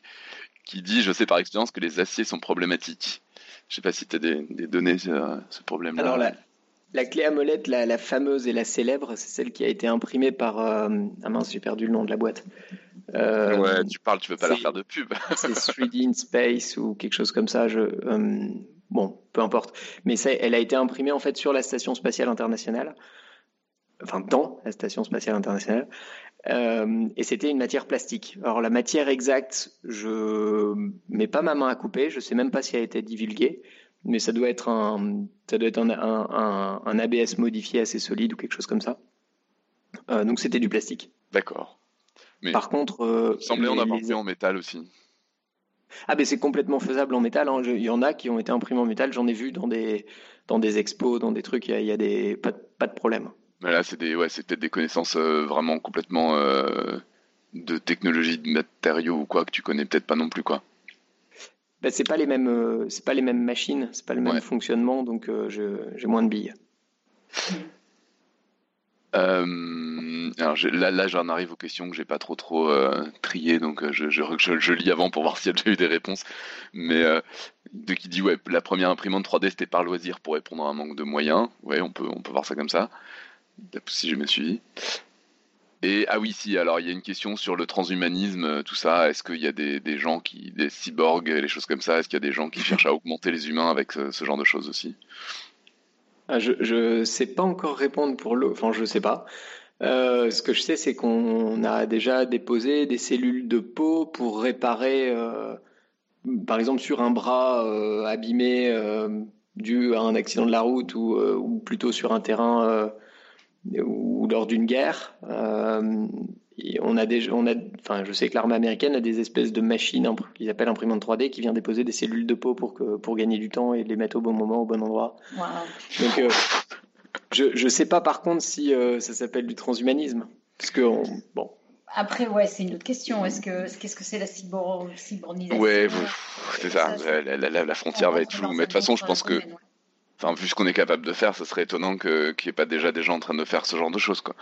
qui dit, je sais par expérience, que les aciers sont problématiques. Je ne sais pas si tu as des, données sur ce problème-là. Alors la, clé à molette, la, fameuse et la célèbre, c'est celle qui a été imprimée par... Euh, ah mince, j'ai perdu le nom de la boîte. Euh, ouais, tu parles, tu veux pas leur faire de pub. c'est 3D in Space ou quelque chose comme ça. Je, euh, bon, peu importe. Mais ça, elle a été imprimée en fait sur la station spatiale internationale enfin dans la Station spatiale internationale, euh, et c'était une matière plastique. Alors la matière exacte, je mets pas ma main à couper, je sais même pas si elle a été divulguée, mais ça doit être un, ça doit être un, un, un, ABS modifié assez solide ou quelque chose comme ça. Euh, donc c'était du plastique. D'accord. Mais Par contre, euh, semblait en avoir en métal aussi. Ah ben c'est complètement faisable en métal. Hein. Il y en a qui ont été imprimés en métal. J'en ai vu dans des dans des expos, dans des trucs. Il y a, des pas, pas de problème. Mais là, c'est des, ouais, peut-être des connaissances euh, vraiment complètement euh, de technologie, de matériaux ou quoi que tu connais peut-être pas non plus quoi. Ben, c'est pas les mêmes, euh, c'est pas les mêmes machines, c'est pas le même fonctionnement, donc j'ai moins de billes. alors là, là j'en arrive aux questions que j'ai pas trop trop triées, donc je, je, je, lis avant pour voir s'il y a déjà eu des réponses. Mais de qui dit ouais, la première imprimante 3D c'était par loisir pour répondre à un manque de moyens. Ouais, on peut on peut voir ça comme ça si je me suis Et ah oui, si, alors il y a une question sur le transhumanisme, euh, tout ça. Est-ce qu'il y a des, gens qui, des cyborgs, les choses comme ça? Est-ce qu'il y a des gens qui cherchent à augmenter les humains avec ce, genre de choses aussi? Ah, Je ne sais pas encore répondre pour le. Enfin, je sais pas. Euh, ce que je sais, c'est qu'on a déjà déposé des cellules de peau pour réparer, euh, par exemple, sur un bras abîmé dû à un accident de la route ou, ou plutôt sur un terrain ou lors d'une guerre. Euh, on a des, on a, enfin, je sais que l'armée américaine a des espèces de machines qu'ils appellent imprimantes 3D qui vient déposer des cellules de peau pour, que, pour gagner du temps et les mettre au bon moment, au bon endroit. Donc, euh, je ne sais pas par contre si euh, ça s'appelle du transhumanisme. Parce que, bon. Après, ouais, c'est une autre question. Est-ce que, qu'est-ce que c'est la cybornisation Ouais, c'est ça. La, la, frontière va être floue. Mais de toute façon, je pense que Enfin, vu ce qu'on est capable de faire, ce serait étonnant qu'il n'y ait pas déjà des gens en train de faire ce genre de choses, quoi.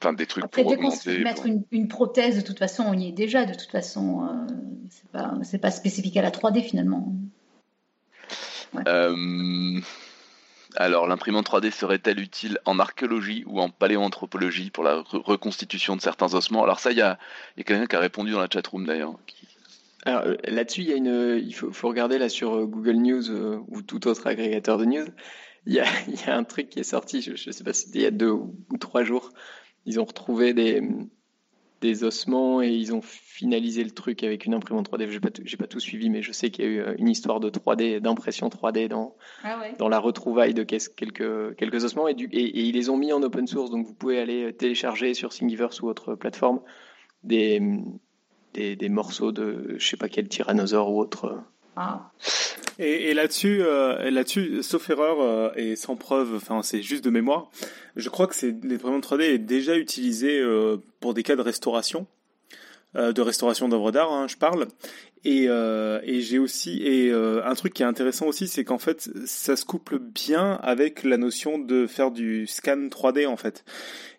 Enfin, des trucs Après, pour dès augmenter. mettre une, prothèse, de toute façon, on y est déjà. De toute façon, euh, c'est pas, pas spécifique à la 3D finalement. Euh, alors, l'imprimante 3D serait-elle utile en archéologie ou en paléoanthropologie pour la reconstitution de certains ossements? Alors ça, il y a, y a quelqu'un qui a répondu dans la chatroom d'ailleurs, qui, alors euh, là-dessus, il y a une, il faut, faut regarder là sur euh, Google News euh, ou tout autre agrégateur de news. Il y a, il y a un truc qui est sorti, je ne sais pas si c'était il y a deux ou, trois jours. Ils ont retrouvé des, des ossements et ils ont finalisé le truc avec une imprimante 3D. J'ai pas, j'ai pas tout suivi, mais je sais qu'il y a eu une histoire de 3D, d'impression 3D dans, ah dans la retrouvaille de quelques, quelques ossements et, du, et, et, ils les ont mis en open source. Donc vous pouvez aller télécharger sur Thingiverse ou autre plateforme des, des, morceaux de je sais pas quel tyrannosaure ou autre. Ah. Et, là-dessus, euh, là-dessus, sauf erreur euh, et sans preuve, enfin c'est juste de mémoire, je crois que c'est l'imprimantes 3D est déjà utilisé euh, pour des cas de restauration. de restauration d'œuvres d'art, hein, je parle. Et, et j'ai aussi et un truc qui est intéressant aussi, c'est qu'en fait ça se couple bien avec la notion de faire du scan 3D en fait.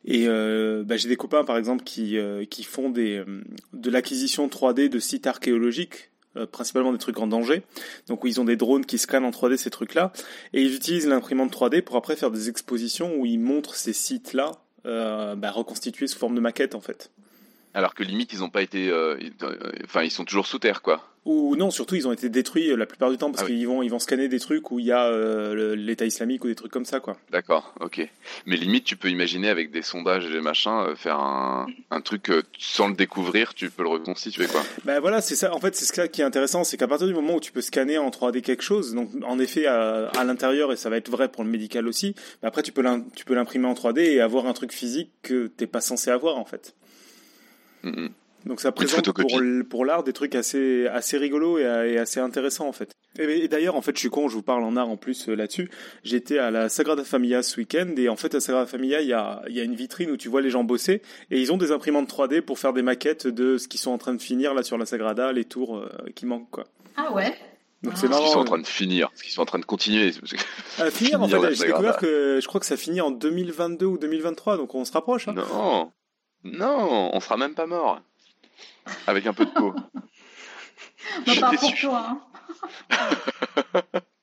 Et bah, j'ai des copains par exemple qui qui font des de l'acquisition 3D de sites archéologiques euh, principalement des trucs en danger. Donc où ils ont des drones qui scannent en 3D ces trucs-là, et ils utilisent l'imprimante 3D pour après faire des expositions où ils montrent ces sites-là euh, bah, reconstitués sous forme de maquette en fait. Alors que limite, ils n'ont pas été. Euh, euh, enfin, ils sont toujours sous terre, quoi. Ou non, surtout, ils ont été détruits euh, la plupart du temps parce ah qu'ils vont, ils vont scanner des trucs où il y a l'État islamique ou des trucs comme ça, quoi. D'accord, ok. Mais limite, tu peux imaginer avec des sondages et des machins, faire un, un truc sans le découvrir, tu peux le reconstituer, quoi. Ben voilà, c'est ça. En fait, c'est ce qui est intéressant, c'est qu'à partir du moment où tu peux scanner en 3D quelque chose, donc en effet à, à l'intérieur, et ça va être vrai pour le médical aussi, mais après, tu peux l'imprimer en 3D et avoir un truc physique que t'es pas censé avoir, en fait. Donc ça présente pour, pour l'art des trucs assez, assez rigolos et, assez intéressants en fait. Et, d'ailleurs en fait je suis con, je vous parle en art en plus euh, là-dessus. J'étais à la Sagrada Familia ce week-end et en fait à Sagrada Familia il y a, y a une vitrine où tu vois les gens bosser et ils ont des imprimantes 3D pour faire des maquettes de ce qu'ils sont en train de finir là sur la Sagrada, les tours euh, qui manquent quoi. Ah ouais donc c'est marrant. Ce qu'ils sont en train de finir, ce qu'ils sont en train de continuer. À finir, en fait, j'ai découvert que je crois que ça finit en 2022 ou 2023, donc on se rapproche. Hein. Non, non, on sera même pas mort. Avec un peu de peau. Non, pas pour toi. Hein.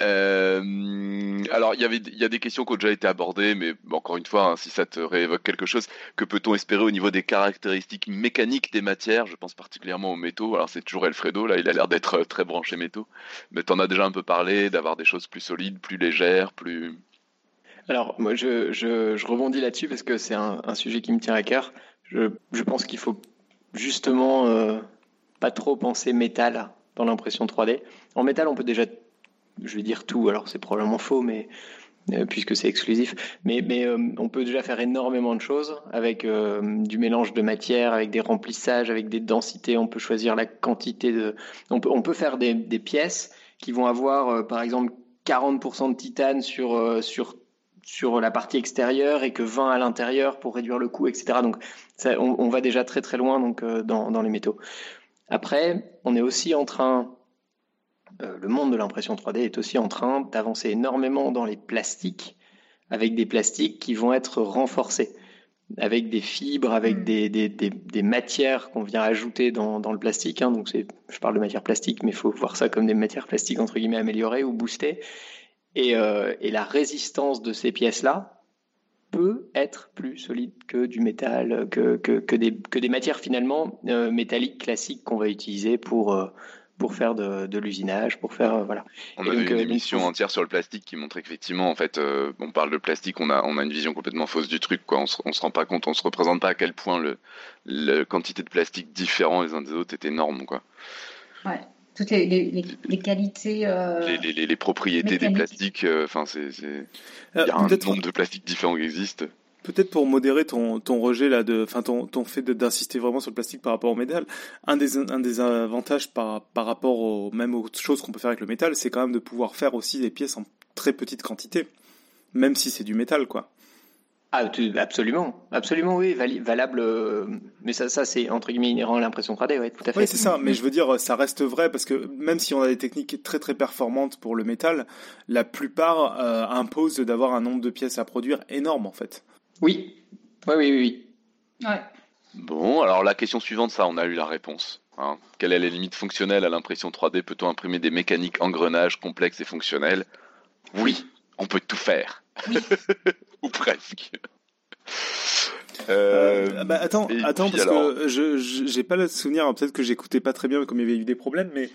Euh, alors, il y avait, il y a des questions qui ont déjà été abordées, mais encore une fois, hein, si ça te réévoque quelque chose, que peut-on espérer au niveau des caractéristiques mécaniques des matières? Je pense particulièrement aux métaux. Alors, c'est toujours Alfredo, là, il a l'air d'être très branché métaux, mais tu en as déjà un peu parlé, d'avoir des choses plus solides, plus légères, plus alors, moi, je, je, rebondis là-dessus parce que c'est un, sujet qui me tient à cœur. Je, je pense qu'il faut justement euh, pas trop penser métal dans l'impression 3D. En métal, on peut déjà, je vais dire tout, alors c'est probablement faux, mais euh, puisque c'est exclusif, mais, mais euh, on peut déjà faire énormément de choses avec du mélange de matières, avec des remplissages, avec des densités. On peut choisir la quantité de. On peut, on peut faire des, des pièces qui vont avoir, par exemple, 40% de titane sur, sur sur la partie extérieure et que 20 à l'intérieur pour réduire le coût, etc. Donc on, va déjà très très loin donc, euh, dans, les métaux. Après, on est aussi en train, euh, le monde de l'impression 3D est aussi en train d'avancer énormément dans les plastiques, avec des plastiques qui vont être renforcés, avec des fibres, avec hmm. des, matières qu'on vient ajouter dans, le plastique. Hein. donc je parle de matière plastique, mais il faut voir ça comme des matières plastiques entre guillemets améliorées ou boostées. Euh, et, la résistance de ces pièces-là peut être plus solide que du métal, que, que, des, que des, matières finalement euh, métalliques classiques qu'on va utiliser pour, euh, pour faire de, de l'usinage, pour faire voilà. On a une émission entière sur le plastique qui montre qu'effectivement, en fait, on parle de plastique, on a, on a une vision complètement fausse du truc, quoi. On se, se rend pas compte, on se représente pas à quel point le, la quantité de plastique différents les uns des autres est énorme, quoi. Ouais toutes les, les, les qualités. Euh, les, les, propriétés des plastiques. Euh, enfin, c'est. Il y a un nombre de plastiques différents qui existent. Peut-être pour modérer ton, ton rejet là, de, enfin ton, ton fait d'insister vraiment sur le plastique par rapport au métal, un des, un des avantages par, par rapport aux même aux choses qu'on peut faire avec le métal, c'est quand même de pouvoir faire aussi des pièces en très petite quantité, même si c'est du métal quoi. Ah, absolument, absolument, oui, valable. Euh, mais ça, ça c'est entre guillemets inhérent à l'impression 3D, oui, tout à fait. Oui, c'est ça. Mais je veux dire, ça reste vrai parce que même si on a des techniques très très performantes pour le métal, la plupart euh, imposent d'avoir un nombre de pièces à produire énorme, en fait. Oui, oui, oui, oui. Ouais. Bon, alors la question suivante, ça, on a eu la réponse. Hein. Quelle est la limite fonctionnelle à l'impression 3D Peut-on imprimer des mécaniques engrenages complexes et fonctionnels Oui, on peut tout faire. Ou presque. Euh, euh, bah, attends, attends parce que je j'ai pas le souvenir. Peut-être que j'écoutais pas très bien, comme il y avait eu des problèmes. Mais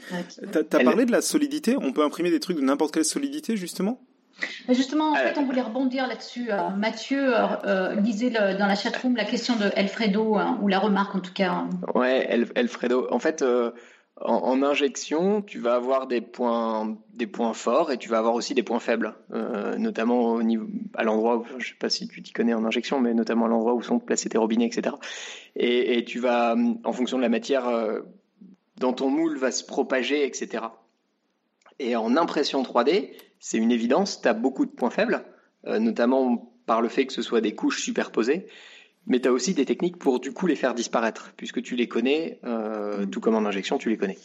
t'as as parlé de la solidité. On peut imprimer des trucs de n'importe quelle solidité, justement? Justement, en fait, on voulait rebondir là-dessus. Mathieu euh, lisait dans la chatroom la question de Alfredo, hein, ou la remarque en tout cas. Ouais, Alfredo. En fait, en, injection, tu vas avoir des points, des points forts et tu vas avoir aussi des points faibles, euh, notamment au niveau, à l'endroit où, sais pas si tu t'y connais en injection, mais notamment à l'endroit où sont placés tes robinets, etc. Et, tu vas, en fonction de la matière, euh, dans ton moule va se propager, etc. Et en impression 3D, c'est une évidence, tu as beaucoup de points faibles, euh, notamment par le fait que ce soit des couches superposées, mais tu as aussi des techniques pour du coup les faire disparaître, puisque tu les connais, euh, tout comme en injection, tu les connais.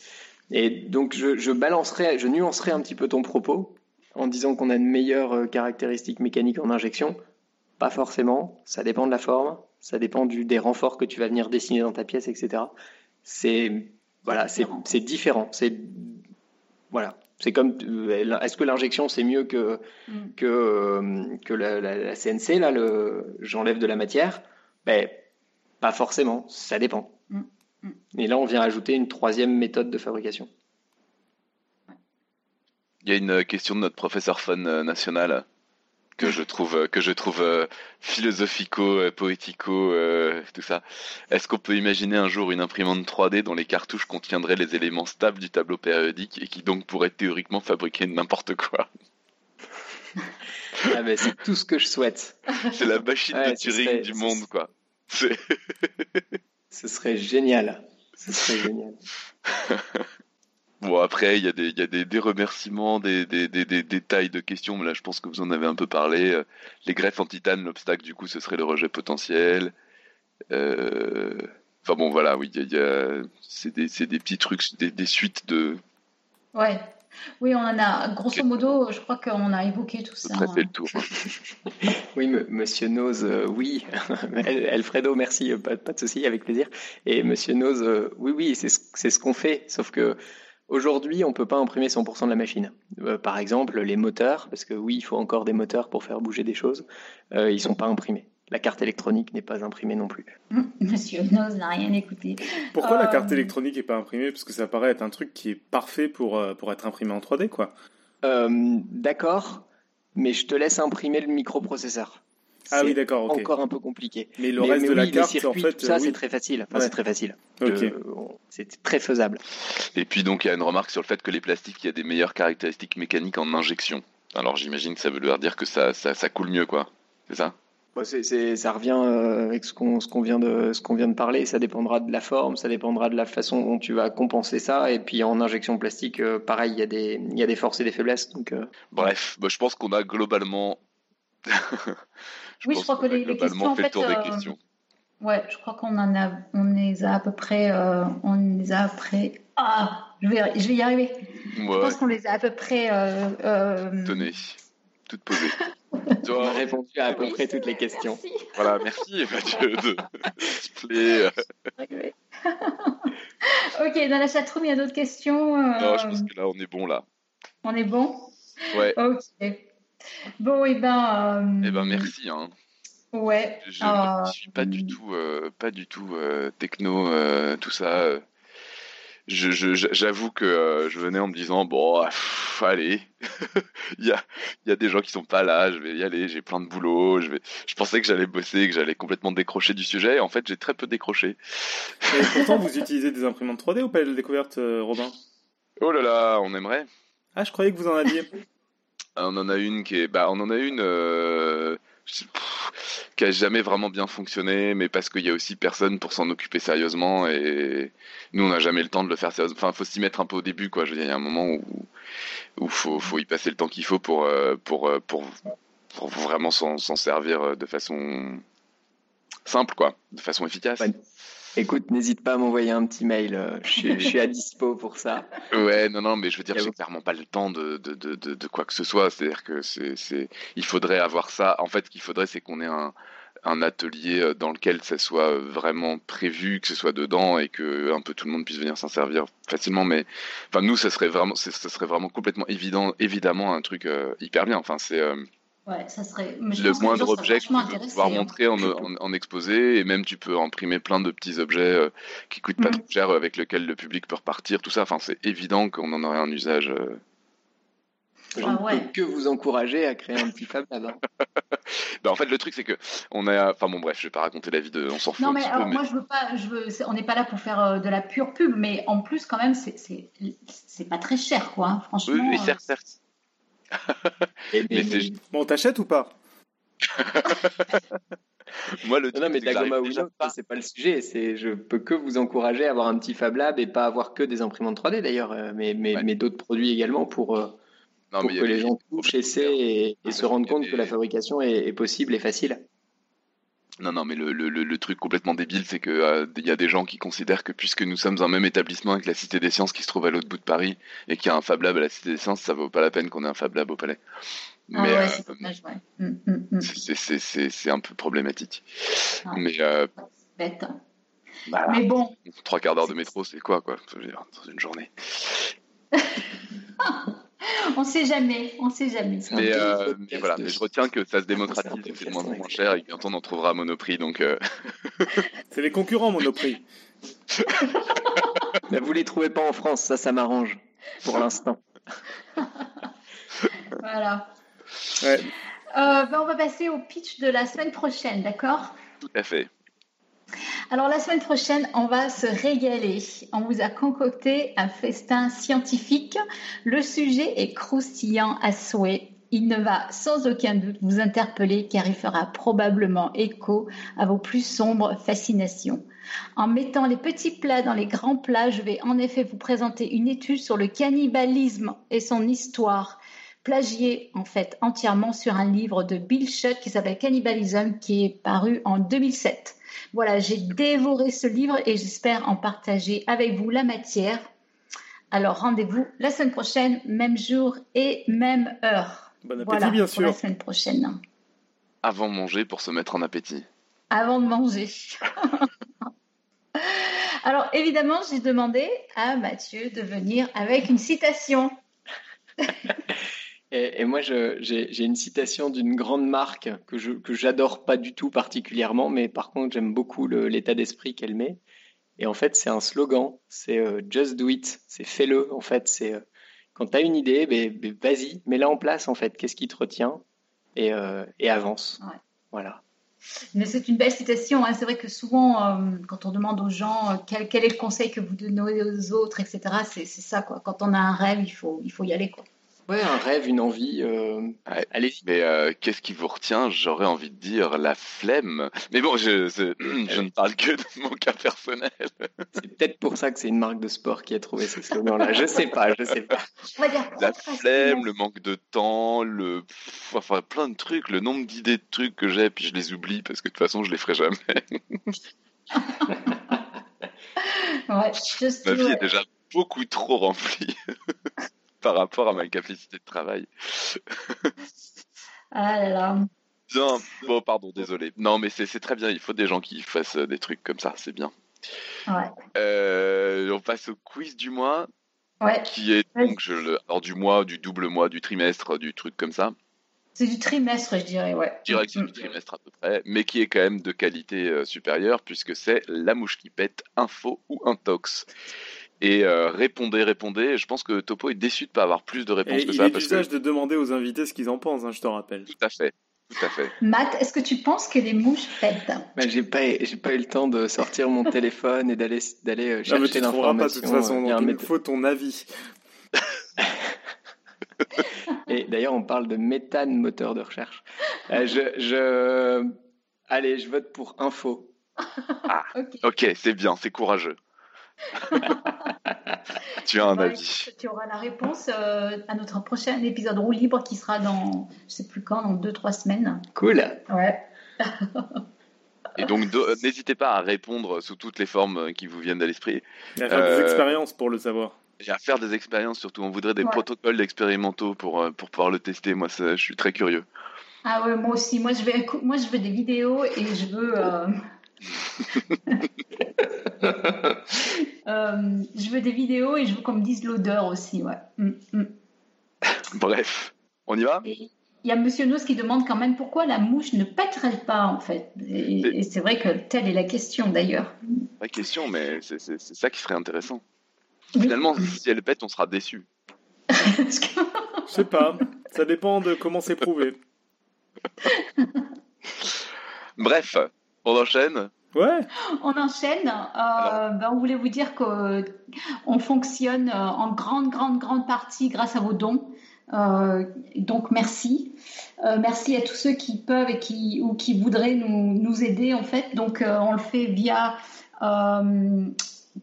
Et donc je, je balancerai, je nuancerai un petit peu ton propos en disant qu'on a une meilleure euh, caractéristique mécanique en injection. Pas forcément, ça dépend de la forme, ça dépend du, des renforts que tu vas venir dessiner dans ta pièce, etc. C'est voilà, c'est différent. C'est voilà, c'est comme euh, est-ce que l'injection c'est mieux que mm. que que la, la, CNC là, j'enlève de la matière? Ben, pas forcément, ça dépend. Mm. Mm. Et là, on vient ajouter une troisième méthode de fabrication. Il y a une question de notre professeur fun euh, national que je trouve euh, que je trouve euh, philosophico, poético, tout ça. Est-ce qu'on peut imaginer un jour une imprimante 3D dont les cartouches contiendraient les éléments stables du tableau périodique et qui donc pourrait théoriquement fabriquer n'importe quoi? ah ben, c'est tout ce que je souhaite. C'est la machine de Turing du monde, quoi. Ce serait génial. Ce serait génial. Bon, après, il y a des, y a des, des remerciements, des, des, des, détails de questions, mais là, je pense que vous en avez un peu parlé. Les greffes en titane, l'obstacle, du coup, ce serait le rejet potentiel. Euh... Enfin bon, voilà, oui, y a, c'est des, des, petits trucs, des, des suites de. Ouais. Oui, on en a, grosso modo, je crois qu'on a évoqué tout ça. On a fait le tour. oui, monsieur Nose, euh, oui. Alfredo, merci, pas, pas, de souci, avec plaisir. Et monsieur Nose, euh, oui, oui, c'est ce, ce qu'on fait, sauf que aujourd'hui, on ne peut pas imprimer 100% de la machine. Euh, par exemple, les moteurs, parce que oui, il faut encore des moteurs pour faire bouger des choses, ils ne sont pas imprimés. La carte électronique n'est pas imprimée non plus. Monsieur Nose n'a rien écouté. Pourquoi la carte euh, électronique n'est pas imprimée? Parce que ça paraît être un truc qui est parfait pour, euh, pour être imprimé en 3D, quoi. Euh, d'accord, mais je te laisse imprimer le microprocesseur. Ah oui, d'accord. Encore un peu compliqué. Mais le reste de la carte, en fait, ça c'est très facile. Enfin, c'est très facile. c'est très faisable. Et puis donc il y a une remarque sur le fait que les plastiques, il y a des meilleures caractéristiques mécaniques en injection. Alors j'imagine que ça veut dire que ça, ça, ça coule mieux, quoi. C'est ça? Bah, ça revient euh, avec ce qu'on vient, de, vient de parler. Ça dépendra de la forme, ça dépendra de la façon dont tu vas compenser ça. Et puis en injection plastique, euh, pareil, il y, a des, y a des forces et des faiblesses. Donc, euh. Bref, bah, je pense qu'on a globalement. oui, je crois que les, questions, fait, en fait, questions. Ouais, je crois qu'on en a, on les a à peu près, on les a après. Ah, je vais, je vais y arriver. Je pense qu'on les a à peu près. Tenez, toutes posées. Tu as répondu à à peu près toutes les questions. Voilà, merci Mathieu de plaît. ok, dans la chatroom, il y a d'autres questions. Euh, non, je pense que là, on est bon là. On est bon? Ouais. Ok. Bon, et eh ben. Euh... Eh ben, merci. Hein. Ouais. Je ne euh, suis pas du tout, euh, pas du tout techno, tout ça j'avoue que euh, je venais en me disant bon allez. Il y a il y a des gens qui sont pas là je vais y aller j'ai plein de boulot je vais je pensais que j'allais bosser que j'allais complètement décrocher du sujet. Et en fait j'ai très peu décroché. Et pourtant vous utilisez des imprimantes 3D ou pas la découverte euh, Robin? Oh là là on aimerait. Ah je croyais que vous en aviez. On en a une qui est bah on en a une euh, qui a jamais vraiment bien fonctionné, mais parce qu'il y a aussi personne pour s'en occuper sérieusement et nous on n'a jamais le temps de le faire sérieusement. Enfin, faut s'y mettre un peu au début, quoi. Je veux dire, il y a un moment où où faut faut y passer le temps qu'il faut pour euh, euh, pour, pour vraiment s'en servir de façon simple, quoi, de façon efficace. Écoute, n'hésite pas à m'envoyer un petit mail. Euh, je, suis, à dispo pour ça. Ouais, non, non, mais je veux dire, j'ai clairement pas le temps de, de, de, de, quoi que ce soit. C'est-à-dire que c'est, il faudrait avoir ça. En fait, ce qu'il faudrait, c'est qu'on ait un, un atelier euh, dans lequel ça soit vraiment prévu, que ce soit dedans et que un peu tout le monde puisse venir s'en servir facilement. Mais enfin, nous, ça serait vraiment, ça serait vraiment complètement évident, évidemment, un truc euh, hyper bien. Enfin, c'est Ouais, ça serait. le moindre objet que tu peux pouvoir hein. montrer en, en, exposé, et même tu peux imprimer plein de petits objets euh, qui coûtent pas mm. trop cher, avec lesquels le public peut repartir, tout ça. Enfin, c'est évident qu'on en aurait un usage. Euh. Je ah, ne peux que vous encourager à créer un petit Fab là ben, en fait, le truc, c'est que on a. Enfin, bon, bref, je vais pas raconter la vie de. On s'en fout. Non, mais, alors, moi, je veux pas. Je veux... On n'est pas là pour faire euh, de la pure pub, mais en plus, quand même, c'est pas très cher, quoi. Franchement. Oui, oui certes, certes. Bon, t'achètes ou pas Moi, le non, mais Dagoma ou c'est pas le sujet. C'est, je peux que vous encourager à avoir un petit Fab Lab et pas avoir que des imprimantes 3D d'ailleurs, euh, mais, mais, mais d'autres produits également pour, euh, pour que les gens touchent, essaient et, se rendent compte que la fabrication est, possible et facile. Non, non, mais le, truc complètement débile, c'est qu'il euh, y a des gens qui considèrent que puisque nous sommes un même établissement avec la Cité des Sciences qui se trouve à l'autre bout de Paris et qu'il y a un Fab Lab à la Cité des Sciences, ça vaut pas la peine qu'on ait un Fab Lab au Palais. Ah mais mm, mm, mm. c'est un peu problématique. Mais euh, bête. Bah, mais bon. Trois quarts d'heure de métro, c'est quoi, quoi, dans une journée? on sait jamais, on sait jamais. Mais, euh, voilà, mais je retiens que ça se démocratise c'est de moins en moins cher et bientôt on en trouvera à Monoprix. Donc, euh. c'est les concurrents Monoprix. mais vous les trouvez pas en France, ça, ça m'arrange pour l'instant. voilà. Ouais. Euh, ben, on va passer au pitch de la semaine prochaine, d'accord? Tout à fait. Alors la semaine prochaine, on va se régaler. On vous a concocté un festin scientifique. Le sujet est croustillant à souhait. Il ne va sans aucun doute vous interpeller car il fera probablement écho à vos plus sombres fascinations. En mettant les petits plats dans les grands plats, je vais en effet vous présenter une étude sur le cannibalisme et son histoire, plagiée en fait entièrement sur un livre de Bill Shutt qui s'appelle Cannibalism qui est paru en 2007. Voilà, j'ai dévoré ce livre et j'espère en partager avec vous la matière. Alors rendez-vous la semaine prochaine, même jour et même heure. Bon appétit bien sûr. la semaine prochaine. Avant de manger pour se mettre en appétit. Avant de manger. Alors évidemment, j'ai demandé à Mathieu de venir avec une citation. Et, moi, j'ai une citation d'une grande marque que j'adore pas du tout particulièrement, mais par contre, j'aime beaucoup l'état d'esprit qu'elle met. Et en fait, c'est un slogan, c'est euh, Just do it, c'est fais-le. En fait, c'est euh, quand tu as une idée, ben, ben, vas-y, mets-la en place. En fait, qu'est-ce qui te retient et, euh, et avance. Voilà. Mais c'est une belle citation. Hein. C'est vrai que souvent, quand on demande aux gens quel, quel, est le conseil que vous donnez aux autres, etc., c'est ça. Quoi. Quand on a un rêve, il faut, il faut y aller. Quoi. Ouais, un rêve, une envie. Euh... allez Mais euh, qu'est-ce qui vous retient? J'aurais envie de dire la flemme. Mais bon, je, je, ne parle que de mon cas personnel. C'est peut-être pour ça que c'est une marque de sport qui a trouvé ce slogan-là. Je sais pas, je sais pas. la flemme, le manque de temps, le, enfin plein de trucs, le nombre d'idées de trucs que j'ai, puis je les oublie parce que de toute façon je les ferai jamais. ouais, Ma vie est déjà beaucoup trop remplie par rapport à ma capacité de travail. ah là là. Non, bon, pardon, désolé. Non, mais c'est très bien. Il faut des gens qui fassent euh, des trucs comme ça. C'est bien. Ouais. Euh, on passe au quiz du mois. Ouais. Qui est donc je, le, alors du mois, du double mois, du trimestre, du truc comme ça. C'est du trimestre, je dirais, ouais. Je dirais que c'est du trimestre à peu près, mais qui est quand même de qualité euh, supérieure puisque c'est la mouche qui pète, info ou intox. Et euh, répondez, répondez. Je pense que Topo est déçu de ne pas avoir plus de réponses que il ça. Il est d'usage de demander aux invités ce qu'ils en pensent, hein, je te rappelle. Tout à fait. Tout à fait. Matt, est-ce que tu penses que les mouches pètent? Bah, J'ai pas, j'ai pas eu le temps de sortir mon téléphone et d'aller, d'aller euh, chercher l'information. pas de toute façon. Donc il faut ton avis. et d'ailleurs, on parle de méthane moteur de recherche. Euh, je, je, allez, je vote pour info. Ah, ok, c'est bien, c'est courageux. Tu as un avis. Tu auras la réponse euh, à notre prochain épisode roue libre qui sera dans, je sais plus quand, dans deux trois semaines. Cool. Ouais. Et donc, n'hésitez pas à répondre sous toutes les formes qui vous viennent à l'esprit. Et à faire des euh, expériences pour le savoir. Et à faire des expériences surtout. On voudrait des protocoles expérimentaux pour, euh, pour pouvoir le tester. Moi, je suis très curieux. Ah ouais, moi aussi. Moi, je, vais, moi, je veux des vidéos et je veux. Euh, je veux des vidéos et je veux qu'on me dise l'odeur aussi, ouais. Mm, mm. Bref, on y va? Il y a Monsieur Nos qui demande quand même pourquoi la mouche ne pèterait pas en fait. Et, c'est vrai que telle est la question d'ailleurs. La question, mais c'est ça qui serait intéressant. Finalement, si elle pète, on sera déçu. Je sais pas. Ça dépend de comment c'est prouvé. Bref, on enchaîne. Ouais. On enchaîne. Euh, ben, on voulait vous dire qu'on fonctionne euh, en grande, grande, grande partie grâce à vos dons. Euh, donc merci. merci à tous ceux qui peuvent et qui, ou qui voudraient nous, nous aider en fait. Donc on le fait via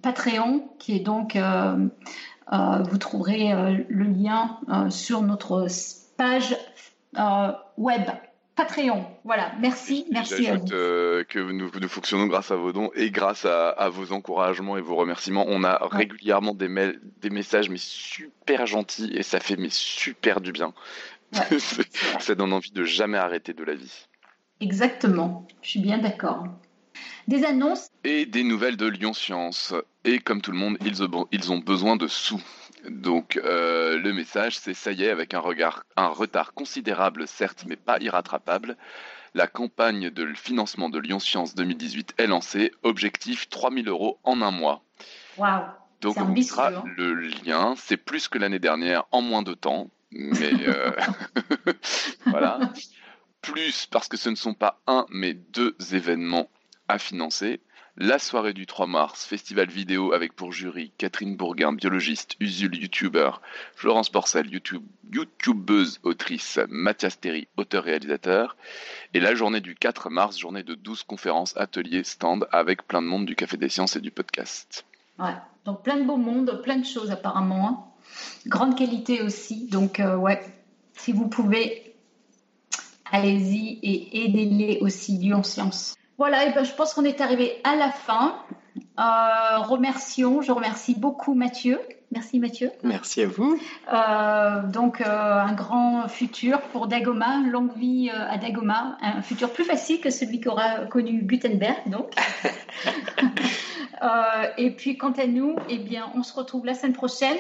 Patreon, qui est donc vous trouverez le lien sur notre page web. Patreon. Voilà, merci, merci à vous. que nous, nous, fonctionnons grâce à vos dons et grâce à, vos encouragements et vos remerciements. On a régulièrement des, mails, des messages mais super gentils et ça fait mais super du bien. ça donne envie de jamais arrêter de la vie. Exactement, je suis bien d'accord. Des annonces Et des nouvelles de Lyon Science. Et comme tout le monde, ils ont besoin de sous. Donc euh, le message, c'est ça y est, avec un, regard, un retard considérable, certes, mais pas irrattrapable, la campagne de financement de Lyon Science 2018 est lancée. Objectif 3000 euros en un mois. Waouh Donc on mettra hein. le lien. C'est plus que l'année dernière en moins de temps. Mais euh, voilà. Plus parce que ce ne sont pas un, mais deux événements à financer la soirée du 3 mars, festival vidéo avec pour jury Catherine Bourguin, biologiste, Usul, youtubeur, Florence Porcel, YouTube, youtubeuse, autrice, Mathias Terry, auteur-réalisateur, et la journée du 4 mars, journée de 12 conférences, ateliers, stands avec plein de monde du Café des Sciences et du podcast. Ouais, donc plein de beaux mondes, plein de choses apparemment. Grande qualité aussi, donc euh, ouais, si vous pouvez, allez-y et aidez-les aussi, Lyon Science. Voilà, et ben, je pense qu'on est arrivé à la fin. Euh, remercions, je remercie beaucoup Mathieu. Merci Mathieu. Merci à vous. Euh, donc euh, un grand futur pour Dagoma, longue vie à Dagoma, un futur plus facile que celui qu'aura connu Gutenberg donc. et puis quant à nous, eh bien on se retrouve la semaine prochaine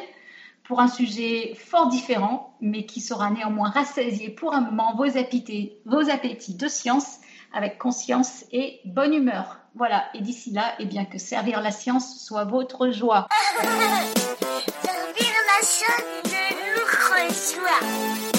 pour un sujet fort différent, mais qui sera néanmoins rassasié pour un moment vos appétits, vos appétits de science avec conscience et bonne humeur. Voilà, et d'ici là, eh bien que servir la science soit votre joie. servir la science joie.